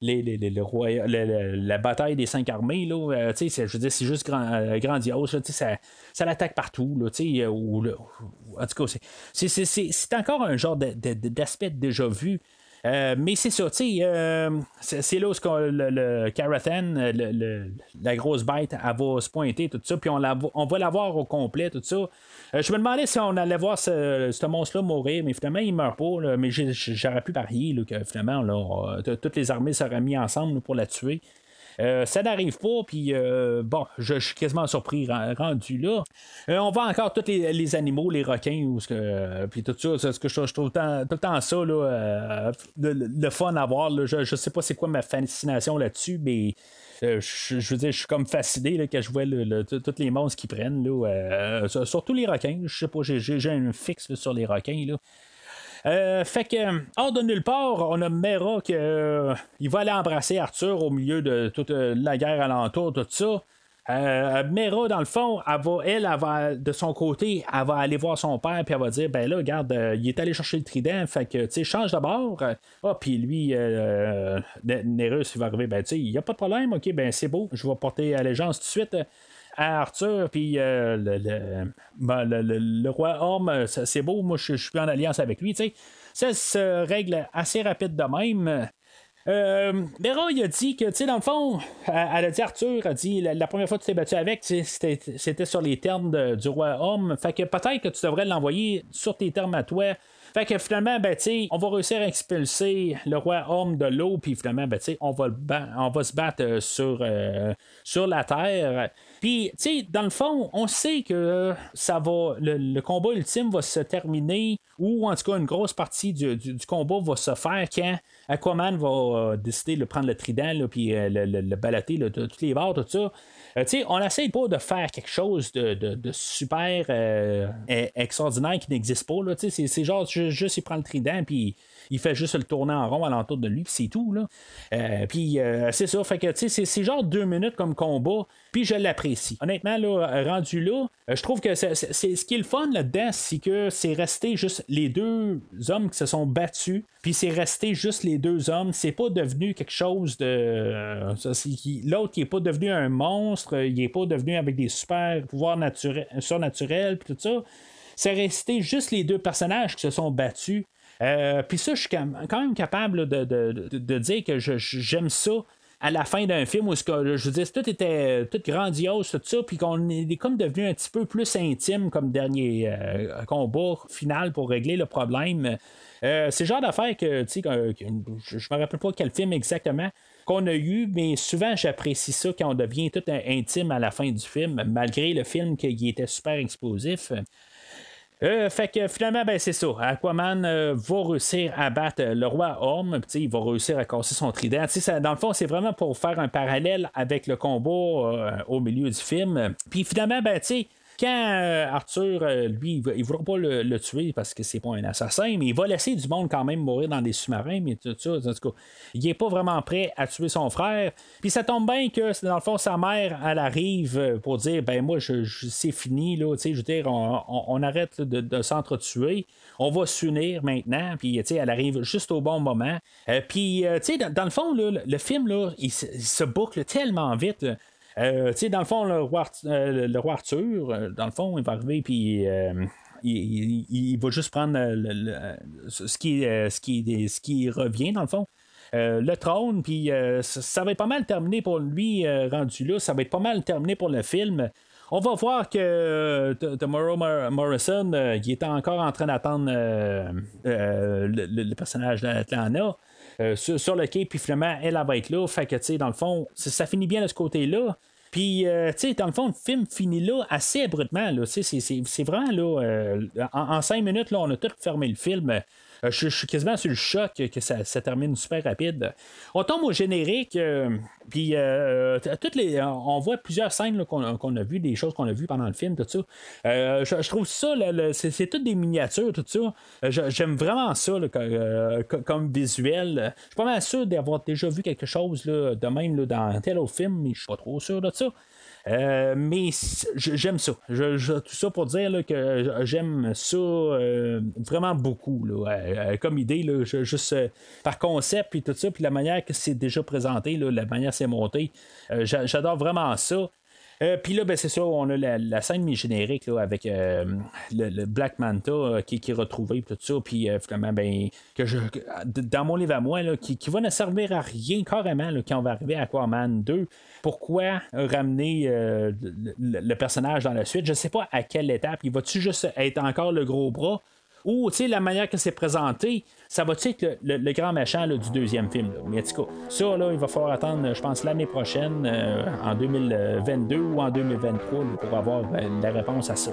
les, les- les- le roya- la bataille des cinq armées. Là, euh, je veux dire, c'est juste grand- euh, grandiose. là, ça, ça l'attaque partout. Là, ou en tout cas, c'est- c'est- c'est- c'est encore un genre de- de- d'aspect déjà vu. Euh, mais c'est ça, tu sais, euh, c'est là où le, Carathan, la grosse bête, elle va se pointer, tout ça, puis on, la, on va la voir au complet, tout ça. Euh, je me demandais si on allait voir ce, monstre-là mourir, mais finalement, il meurt pas, mais j'aurais pu parier que finalement, toutes les armées seraient mises ensemble pour la tuer. Euh, ça n'arrive pas, puis euh, bon, je, suis quasiment surpris ren- rendu là. Euh, on voit encore tous les, animaux, les requins, ou ce que, puis tout ça, ce que je, trouve tout le temps, le ça, là, le, le fun à voir. là. Je, je sais pas c'est quoi ma fascination là-dessus, mais. je, veux dire, je suis comme fasciné là, quand je vois le- tous les monstres qui prennent, là, sur- surtout les requins. Je sais pas, j'ai, un fixe sur les requins. Là. Euh, fait que, euh, hors de nulle part, on a Mera qui euh, il va aller embrasser Arthur au milieu de toute la guerre alentour, tout ça. Mera, dans le fond, elle va, de son côté, elle va aller voir son père, puis elle va dire Ben là, regarde, il est allé chercher le trident, fait que, tu sais, change de bord. Ah, puis lui, Nérus, il va arriver Ben, tu sais, il n'y a pas de problème, ok, ben c'est beau, je vais porter allégeance tout de suite à Arthur, puis euh, ben, le- le- le roi ça, c'est beau, moi je suis en alliance avec lui, tu sais. Ça se règle assez rapide de même. Euh, Mera, il a dit que, tu sais, dans le fond, elle, a dit Arthur, a dit la, la première fois que tu t'es battu avec, c'était, c'était sur les termes du roi homme. Fait que peut-être que tu devrais l'envoyer sur tes termes à toi. Fait que finalement, ben, on va réussir à expulser le roi homme de l'eau, puis finalement, ben, on va, on va se battre euh, sur, euh, sur la terre. Puis, tu sais, dans le fond, on sait que ça va, le, le combat ultime va se terminer, ou en tout cas, une grosse partie du, du- combat va se faire quand Aquaman va euh, décider de prendre le trident, là, puis le, le, le balater là, tous les bords, tout ça. Euh, tu sais, on n'essaie pas de faire quelque chose de, de- de super euh, e- extraordinaire qui n'existe pas. là. C'est, c'est genre ju- juste il prend le trident puis il fait juste le tourner en rond alentour de lui puis c'est tout. Là. Euh, puis euh, c'est ça. Fait que c'est, c'est genre deux minutes comme combat. Puis je l'apprécie. Honnêtement, là, rendu là, euh, je trouve que c'est, c'est- ce qui est le fun là-dedans, c'est que c'est resté juste les deux hommes qui se sont battus. Puis c'est resté juste les deux hommes. C'est pas devenu quelque chose de. L'autre qui est pas devenu un monstre, il est pas devenu avec des super pouvoirs naturels, surnaturels, puis tout ça. C'est resté juste les deux personnages qui se sont battus. Euh, puis ça, je suis quand même capable de, dire que j'aime ça à la fin d'un film où je veux dire, tout était tout grandiose, tout ça, puis qu'on est comme devenu un petit peu plus intime comme dernier euh, combat final pour régler le problème. Euh, c'est le genre d'affaire que, tu sais, je, je me rappelle pas quel film exactement qu'on a eu, mais souvent j'apprécie ça quand on devient tout intime à la fin du film, malgré le film qui était super explosif. Euh, fait que finalement, ben, c'est ça. Aquaman euh, va réussir à battre euh, le roi sais, il va réussir à casser son trident. Dans le fond, c'est vraiment pour faire un parallèle avec le combat au milieu du film. Puis finalement, ben, tu quand euh, Arthur, euh, lui, il ne voudra pas le, tuer parce que c'est pas un assassin, mais il va laisser du monde quand même mourir dans des sous-marins, mais tout ça, en tout cas, il est pas vraiment prêt à tuer son frère. Puis ça tombe bien que, dans le fond, sa mère, elle arrive pour dire, ben moi, c'est fini, là, tu sais, je veux dire, on, arrête de, s'entretuer on va s'unir maintenant. Puis, elle arrive juste au bon moment. Euh, puis, tu sais, dans, le fond, le, film, là, il, se boucle tellement vite. Euh, dans le fond, le roi, euh, le roi Arthur, euh, dans le fond, il va arriver, puis il, va juste prendre ce, qui, ce, qui, ce qui revient, dans le fond. le trône, puis ça, va être pas mal terminé pour lui, rendu là. Ça va être pas mal terminé pour le film. On va voir que Tomorrow Morrison, il est encore en train d'attendre le, personnage d'Atlanta. Euh, sur, le quai, puis finalement, elle, va être là. Fait que, tu sais, dans le fond, ça finit bien de ce côté-là. Puis, euh, tu sais, dans le fond, le film finit là assez abruptement. C'est vraiment là. Euh, en, cinq minutes, là, on a tout fermé le film. Euh, je, suis quasiment sur le choc que ça, termine super rapide. On tombe au générique, euh, puis euh, les, on voit plusieurs scènes qu'on a vues, des choses qu'on a vues pendant le film, tout ça. Je, trouve ça, c'est toutes des miniatures, tout ça. J'aime vraiment ça comme visuel. Je suis pas mal sûr d'avoir déjà vu quelque chose de même dans tel autre film, mais je suis pas trop sûr de ça. Euh, mais j'aime ça. tout ça pour dire que j'aime ça euh, vraiment beaucoup. Euh, comme idée, juste par concept, puis tout ça, puis la manière que c'est déjà présenté, la manière que c'est monté. J'adore vraiment ça. Euh, puis là, ben, c'est ça, on a la, scène mi-générique avec euh, le, Black Manta euh, qui, est retrouvé, tout ça, puis finalement, ben, que je, dans mon livre à moi, qui, qui va ne servir à rien carrément quand on va arriver à Aquaman 2. Pourquoi ramener le, personnage dans la suite? Je sais pas à quelle étape. Il va-tu juste être encore le gros bras? Ou, la manière que c'est présenté, ça va être le, grand méchant du deuxième film. Mais en tout cas, ça, là, il va falloir attendre, je pense, l'année prochaine, euh, en 2022 ou en 2023, pour avoir ben, la réponse à ça.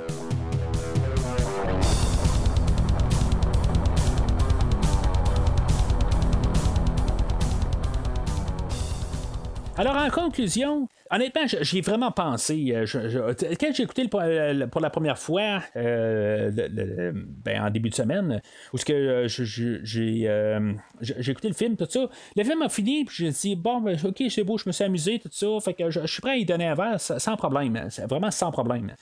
Alors, en conclusion, honnêtement, j'y ai vraiment pensé. Euh, quand j'ai écouté pour la première fois, euh, ben, en début de semaine, où ce que euh, j'ai écouté le film, tout ça, le film a fini, puis j'ai dit, bon, ben, ok, c'est beau, je me suis amusé, tout ça, fait que je, suis prêt à y donner un verre sans problème, vraiment sans problème.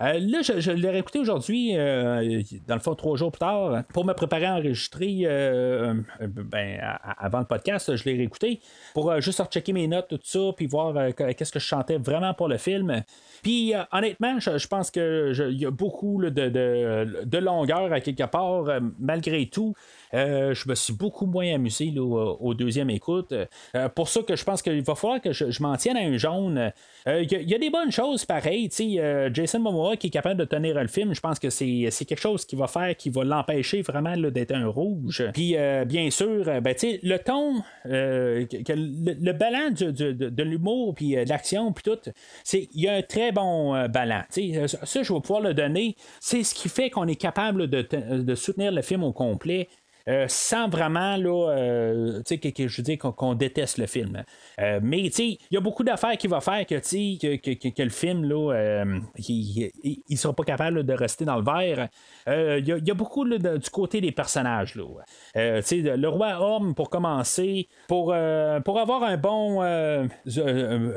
Euh, là, je, l'ai réécouté aujourd'hui, euh, dans le fond, trois jours plus tard, pour me préparer à enregistrer euh, ben, avant le podcast. Je l'ai réécouté pour juste rechecker mes notes, tout ça, puis voir qu'est-ce que je chantais vraiment pour le film. Puis honnêtement, je, pense qu'il y a beaucoup de, de, longueur à quelque part, malgré tout. Euh, je me suis beaucoup moins amusé au, deuxième écoute. Euh, pour ça que je pense qu'il va falloir que je, m'en tienne à un jaune. Il euh, y, a des bonnes choses pareilles. Jason Momoa qui est capable de tenir le film, je pense que c'est, quelque chose qui va faire qui va l'empêcher vraiment d'être un rouge. Puis bien sûr, ben, le ton, le, ballon de, l'humour, puis de l'action, puis tout, il y a un très bon ballon. Ça, je vais pouvoir le donner. C'est ce qui fait qu'on est capable de soutenir le film au complet. Euh, sans vraiment, là, euh, que, je veux qu'on, déteste le film. Euh, mais, il y a beaucoup d'affaires qui vont faire que, que, que, que, le film, là, il, il, sera pas capable de rester dans le verre. Il y, a beaucoup du côté des personnages, là. le roi homme, pour commencer, pour, pour avoir un bon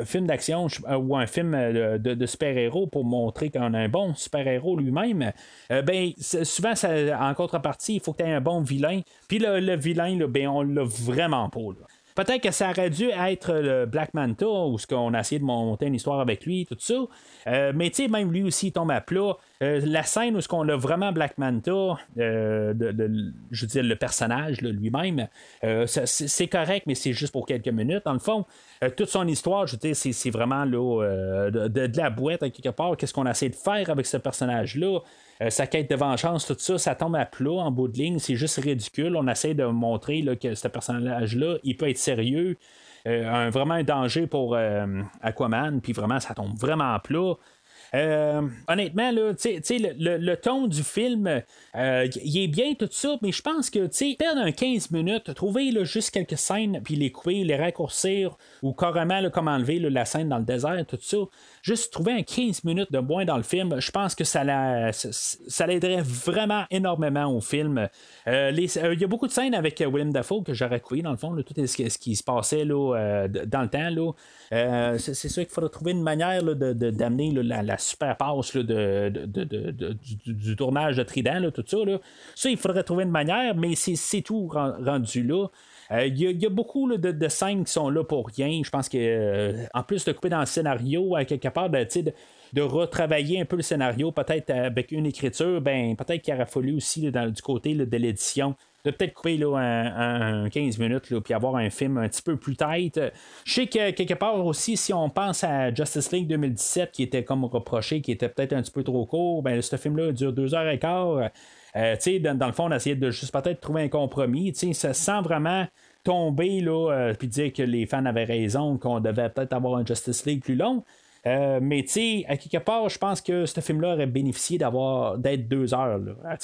film d'action ou un film de, super-héros pour montrer qu'on a un bon super-héros lui-même, ben, souvent, en contrepartie, il faut que tu aies un bon vilain puis le, vilain, là, ben, on l'a vraiment pas. Peut-être que ça aurait dû être le Black Manta, où ce qu'on a essayé de monter une histoire avec lui, tout ça. Euh, mais tu sais, même lui aussi, il tombe à plat. Euh, la scène où ce qu'on a vraiment Black Manta, euh, je veux dire le personnage lui-même, c'est correct, mais c'est juste pour quelques minutes. Dans le fond, toute son histoire, je veux dire, c'est vraiment de, la boîte à quelque part. Qu'est-ce qu'on a essayé de faire avec ce personnage-là? Euh, sa quête de vengeance, tout ça, ça tombe à plat en bout de ligne. C'est juste ridicule. On essaie de montrer que ce personnage-là, il peut être sérieux. Euh, un, vraiment un danger pour euh, Aquaman, puis vraiment, ça tombe vraiment à plat. Honnêtement, là, le, ton du film, il est bien tout ça, mais je pense que, perdre un 15 minutes, trouver là, juste quelques scènes, puis les couper, les raccourcir, ou carrément là, comme enlever là, la scène dans le désert, tout ça, juste trouver un 15 minutes de moins dans le film, je pense que ça, la, ça, l'aiderait vraiment énormément au film. Euh, euh, Il y a beaucoup de scènes avec euh, Willem Dafoe que j'aurais coupé, dans le fond, tout ce, qui- se passait là, dans le temps. Là. C'est, sûr qu'il faudrait trouver une manière de, d'amener la, super passe de, du, tournage de Trident, tout ça. Ça, il faudrait trouver une manière, mais c'est, c'est tout ren- rendu là. Euh, Il y, a- beaucoup de, scènes qui sont là pour rien. Je pense que euh, en plus de couper dans le scénario, quelque part, ben, de, de retravailler un peu le scénario, peut-être avec une écriture, ben peut-être qu'il aurait fallu aussi du côté de l'édition. De peut-être couper là, un, un 15 minutes là, puis avoir un film un petit peu plus tight. Je sais que quelque part aussi, si on pense à Justice League 2017, qui était comme reproché, qui était peut-être un petit peu trop court, ben ce film-là dure deux heures et quart. Euh, dans, dans le fond, on de juste peut-être trouver un compromis. Ça sent vraiment tomber là, euh, puis dire que les fans avaient raison, qu'on devait peut-être avoir un Justice League plus long. Euh, mais à quelque part, je pense que ce film-là aurait bénéficié d'avoir d'être deux heures. Ah,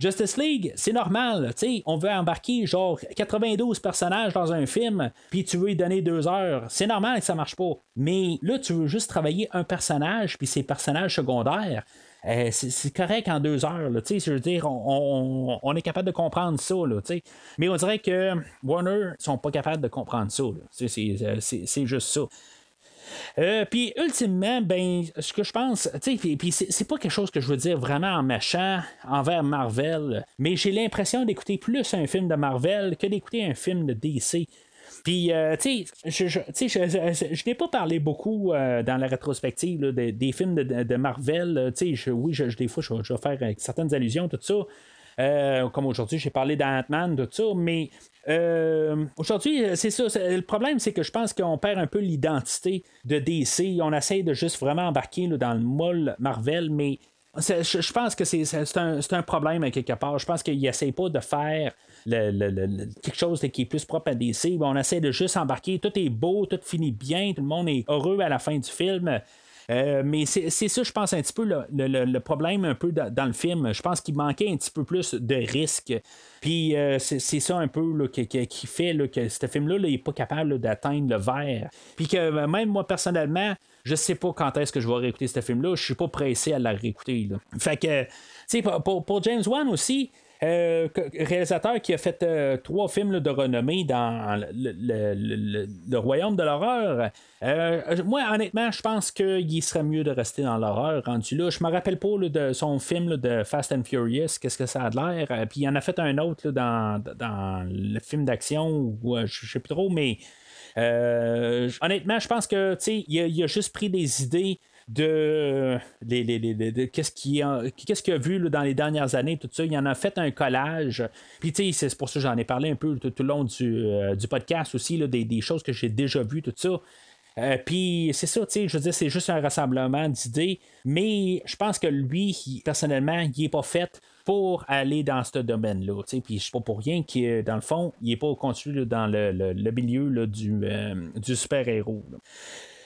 Justice League, c'est normal. On veut embarquer genre 92 personnages dans un film, puis tu veux y donner deux heures. C'est normal que ça marche pas. Mais là, tu veux juste travailler un personnage, puis ses personnages secondaires. Euh, c'est correct en deux heures. Là, je veux dire, on, on- on est capable de comprendre ça. Là, mais on dirait que Warner sont pas capables de comprendre ça. sais, C'est juste ça. Euh, puis ultimement, ben, ce que je pense, puis- c'est pas quelque chose que je veux dire vraiment en méchant envers Marvel, mais j'ai l'impression d'écouter plus un film de Marvel que d'écouter un film de DC. Puis, euh, tu sais, je, n'ai pas parlé beaucoup euh, dans la rétrospective des films de, Marvel. euh, Tu sais, oui, des fois, je, vais- faire certaines allusions, tout ça. Comme aujourd'hui, j'ai parlé d'Ant-Man, tout ça, mais aujourd'hui, c'est ça. Le problème, c'est que je pense qu'on perd un peu l'identité de DC. On essaye de juste vraiment embarquer dans le moule Marvel, mais je, pense que c'est, un, problème quelque part. Je pense qu'ils n'essayent pas de faire le- quelque chose qui est plus propre à DC. On essaie de juste embarquer. Tout est beau, tout finit bien, tout le monde est heureux à la fin du film. Euh, mais c'est ça, je pense, un petit peu le, le- problème un peu dans, le film. Je pense qu'il manquait un petit peu plus de risque. Puis euh, c'est ça un peu qui, qui- fait que ce film-là n'est pas capable d'atteindre le vert. Puis que euh, même moi, personnellement, je sais pas quand est-ce que je vais réécouter ce film-là. Je suis pas pressé à la réécouter. Fait que, tu sais, pour- pour James Wan aussi, euh, réalisateur qui a fait euh, trois films de renommée dans le, le- le- le- royaume de l'horreur. Euh, moi, honnêtement, je pense qu'il serait mieux de rester dans l'horreur rendu là. Je me rappelle pas de son film de Fast and Furious, qu'est-ce que ça a l'air? Puis il en a fait un autre dans, dans le film d'action, je sais plus trop, mais honnêtement, je pense que il a, il a juste pris des idées de, les- les- les- qu'est-ce qu'il a, a vu là, dans les dernières années, tout ça. Il en a fait un collage. Puis, tu sais, c'est pour ça que j'en ai parlé un peu tout, tout le long du, euh, du podcast aussi, là, des, des choses que j'ai déjà vues, tout ça. Euh, puis c'est ça, tu sais, je veux dire, c'est juste un rassemblement d'idées, mais je pense que lui, personnellement, il n'est pas fait pour aller dans ce domaine-là. Puis c'est pas pour rien que, dans le fond, il n'est pas continué dans le, le- le milieu là, du, euh, du super-héros.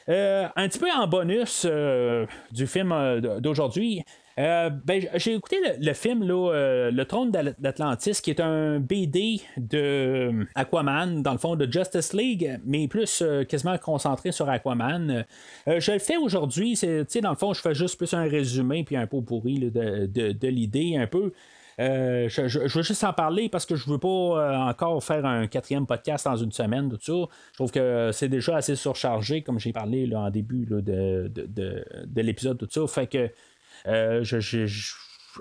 Euh, un petit peu en bonus euh, du film euh, d'aujourd'hui. ben, j'ai écouté le, film Le Trône d'Atlantis, qui est un BD de Aquaman, dans le fond de Justice League, mais plus quasiment concentré sur Aquaman. Je le fais aujourd'hui, dans le fond, je fais juste plus un résumé puis un pot pourri de- de l'idée un peu. Euh, je, veux juste en parler parce que je veux pas euh, encore faire un quatrième podcast dans une semaine, tout ça. Je trouve que c'est déjà assez surchargé, comme j'ai parlé là, en début de, de, de- de l'épisode, tout ça. Fait que euh, je-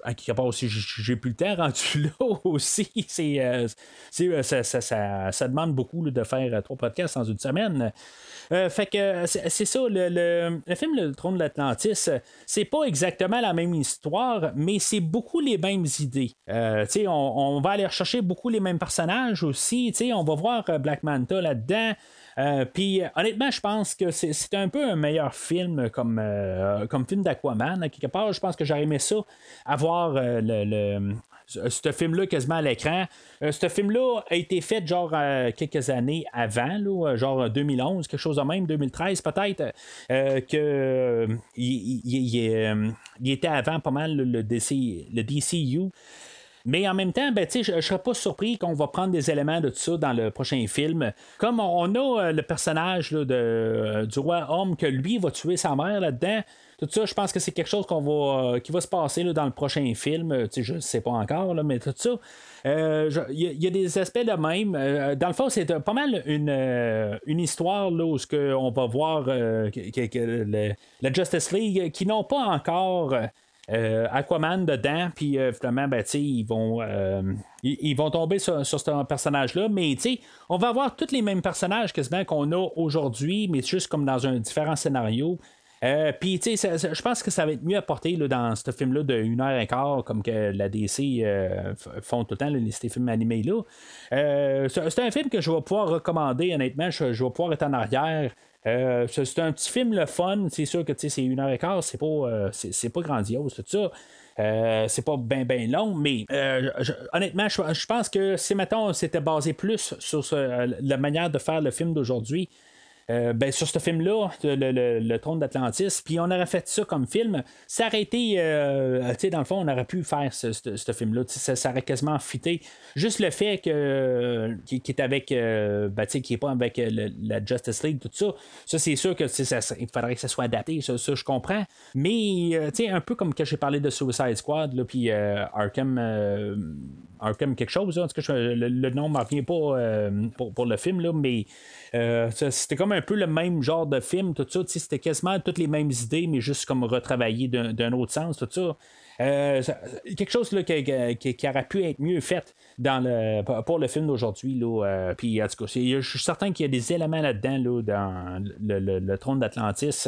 à quelque part aussi, j'ai plus le temps rendu là aussi. C'est, euh, c'est, euh, ça, ça- ça- demande beaucoup de faire euh, trois podcasts dans une semaine. Fait que c'est c'est ça, le, le- le film Le Trône de l'Atlantis, c'est pas exactement la même histoire, mais c'est beaucoup les mêmes idées. On, on va aller rechercher beaucoup les mêmes personnages aussi. On va voir Black Manta là-dedans. Euh, Puis euh, honnêtement, je pense que c'est un peu un meilleur film comme, euh, comme film d'Aquaman. Quelque part, je pense que j'aurais aimé ça, avoir euh, le, le- ce film-là quasiment à l'écran. ce film-là a été fait genre quelques années avant, genre 2011, quelque chose de même, 2013 peut-être, que il, était avant pas mal le, DC, le DCU. Mais en même temps, ben, je ne serais pas surpris qu'on va prendre des éléments de tout ça dans le prochain film. Comme on a le personnage de, du roi homme que lui va tuer sa mère là-dedans, tout ça, je pense que c'est quelque chose qu'on va, euh, qui va se passer dans le prochain film. Euh, je ne sais pas encore, là, mais tout ça. Il euh, y, a des aspects de même. dans le fond, c'est pas mal une, une histoire là, où on va voir la Justice League qui n'ont pas encore. Aquaman dedans, puis finalement, ben, ils vont ils, vont tomber sur, ce personnage-là, mais on va avoir tous les mêmes personnages quasiment qu'on a aujourd'hui, mais juste comme dans un différent scénario. Euh, puis, je pense que ça va être mieux apporté là, dans ce film-là de 1 heure et quart, comme que la DC euh, font tout le temps, les, ces films animés-là. Euh, c'est un film que je vais pouvoir recommander, honnêtement. Je, vais pouvoir être en arrière. C'est un petit film le fun. C'est sûr que c'est une heure et quart, c'est pas, grandiose, ça. c'est pas bien ben long, mais honnêtement, je, pense que si maintenant c'était basé plus sur la manière de faire le film d'aujourd'hui, euh, ben, sur ce film-là, le, trône d'Atlantis, puis on aurait fait ça comme film, ça aurait été, euh, dans le fond, on aurait pu faire ce, film-là, ça, aurait quasiment fité. Juste le fait que qui, est avec, euh, ben, qui est pas avec la Justice League, tout ça, ça c'est sûr que ça, il faudrait que ça soit adapté, ça, je comprends. Mais, tu sais, un peu comme quand j'ai parlé de Suicide Squad, puis Arkham, Arkham quelque chose, en tout cas, le, nom ne me revient pas pour, pour, le film, là, mais c'était comme un peu le même genre de film, tout ça. C'était quasiment toutes les mêmes idées, mais juste comme retravaillé d'un autre sens, tout ça. Euh, quelque chose là, qui, aurait pu être mieux fait dans le, pour le film d'aujourd'hui. Euh, puis en tout cas, je suis certain qu'il y a des éléments là-dedans là, dans le, trône d'Atlantis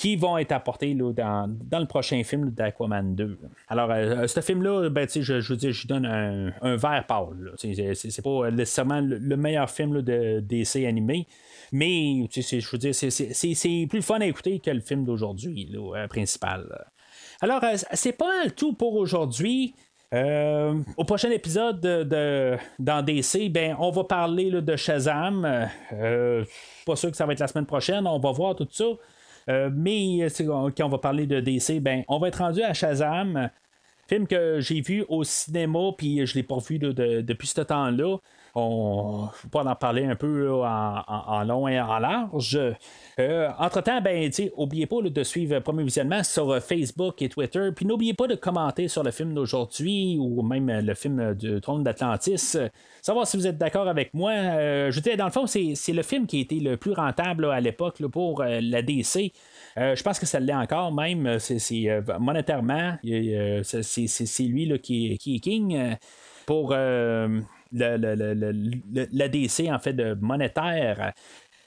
qui vont être apportés là, dans, dans, le prochain film d'Aquaman 2. Alors, euh, ce film-là, ben, je, je dire, je donne un, un vert pâle. C'est pas nécessairement le meilleur film de DC animé, mais je veux dire, c'est plus fun à écouter que le film d'aujourd'hui, euh, principal. Alors, euh, c'est pas tout pour aujourd'hui. Euh, au prochain épisode de, dans DC, ben, on va parler de Shazam. pas sûr que ça va être la semaine prochaine, on va voir tout ça. Mais quand on va parler de DC, ben, on va être rendu à Shazam. Film que j'ai vu au cinéma, puis je ne l'ai pas vu depuis ce temps-là. On va en parler un peu en, long et en large. Euh, entre-temps, ben, n'oubliez pas de suivre Premier Visionnement sur euh, Facebook et Twitter. Puis n'oubliez pas de commenter sur le film d'aujourd'hui ou même euh, le film du Trône d'Atlantis. Savoir si vous êtes d'accord avec moi. je veux dire, dans le fond, c'est le film qui a été le plus rentable à l'époque pour la DC. je pense que ça l'est encore même. C'est monétairement, c'est lui qui, qui, est king. pour le, l'ADC en fait de monétaire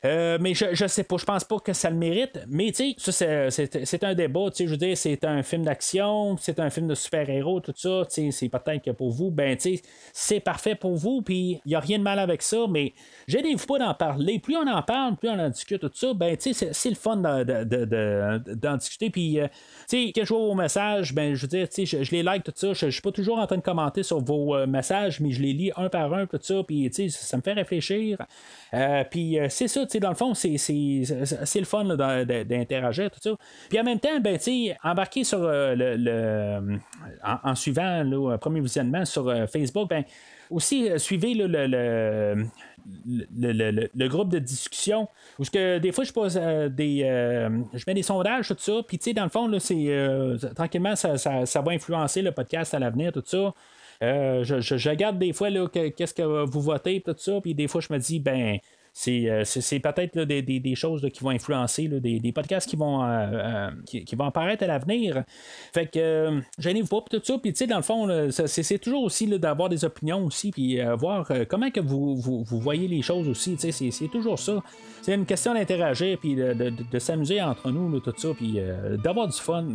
euh, mais je, je sais pas, je pense pas que ça le mérite. Mais tu sais, c'est un débat. Je veux dire, c'est un film d'action, c'est un film de super-héros, tout ça. C'est peut-être que pour vous, ben, tu c'est parfait pour vous, puis il n'y a rien de mal avec ça, mais gênez-vous pas d'en parler. Plus on en parle, plus on en discute, tout ça, ben, tu sais, c'est le fun d'en de, de, discuter. Puis, euh, tu sais, quand je vois vos messages, ben, je veux dire, tu sais, je, les like, tout ça. Je, suis pas toujours en train de commenter sur vos euh, messages, mais je les lis un par un, tout ça, puis, tu sais, ça me fait réfléchir. puis, c'est ça, dans le fond, c'est, le fun d'interagir, tout ça. Puis en même temps, ben, embarquer sur euh, le, en, suivant le premier visionnement sur euh, Facebook, ben, aussi euh, suivez le, le, le, groupe de discussion. Parce que des fois, je pose des. je mets des sondages, tout ça. Puis, tu sais, dans le fond, là, c'est, tranquillement, ça, ça, va influencer le podcast à l'avenir, tout ça. je, je, regarde des fois là, qu'est-ce que vous votez, tout ça. Puis, des fois, je me dis, ben euh, c'est, peut-être des, choses qui vont influencer, des, podcasts qui vont, euh, euh, qui, vont apparaître à l'avenir. Fait que, gênez-vous pas, tout ça. Puis, tu sais, dans le fond, c'est, toujours aussi d'avoir des opinions aussi, puis voir comment que vous, vous, voyez les choses aussi. C'est, toujours ça. C'est une question d'interagir, puis de, s'amuser entre nous, tout ça, puis d'avoir du fun.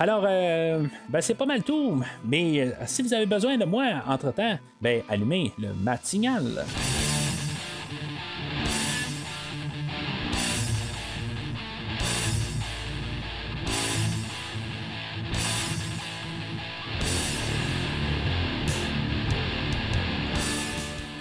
Alors, ben, c'est pas mal tout. Mais si vous avez besoin de moi entre-temps, ben, allumez le matinal.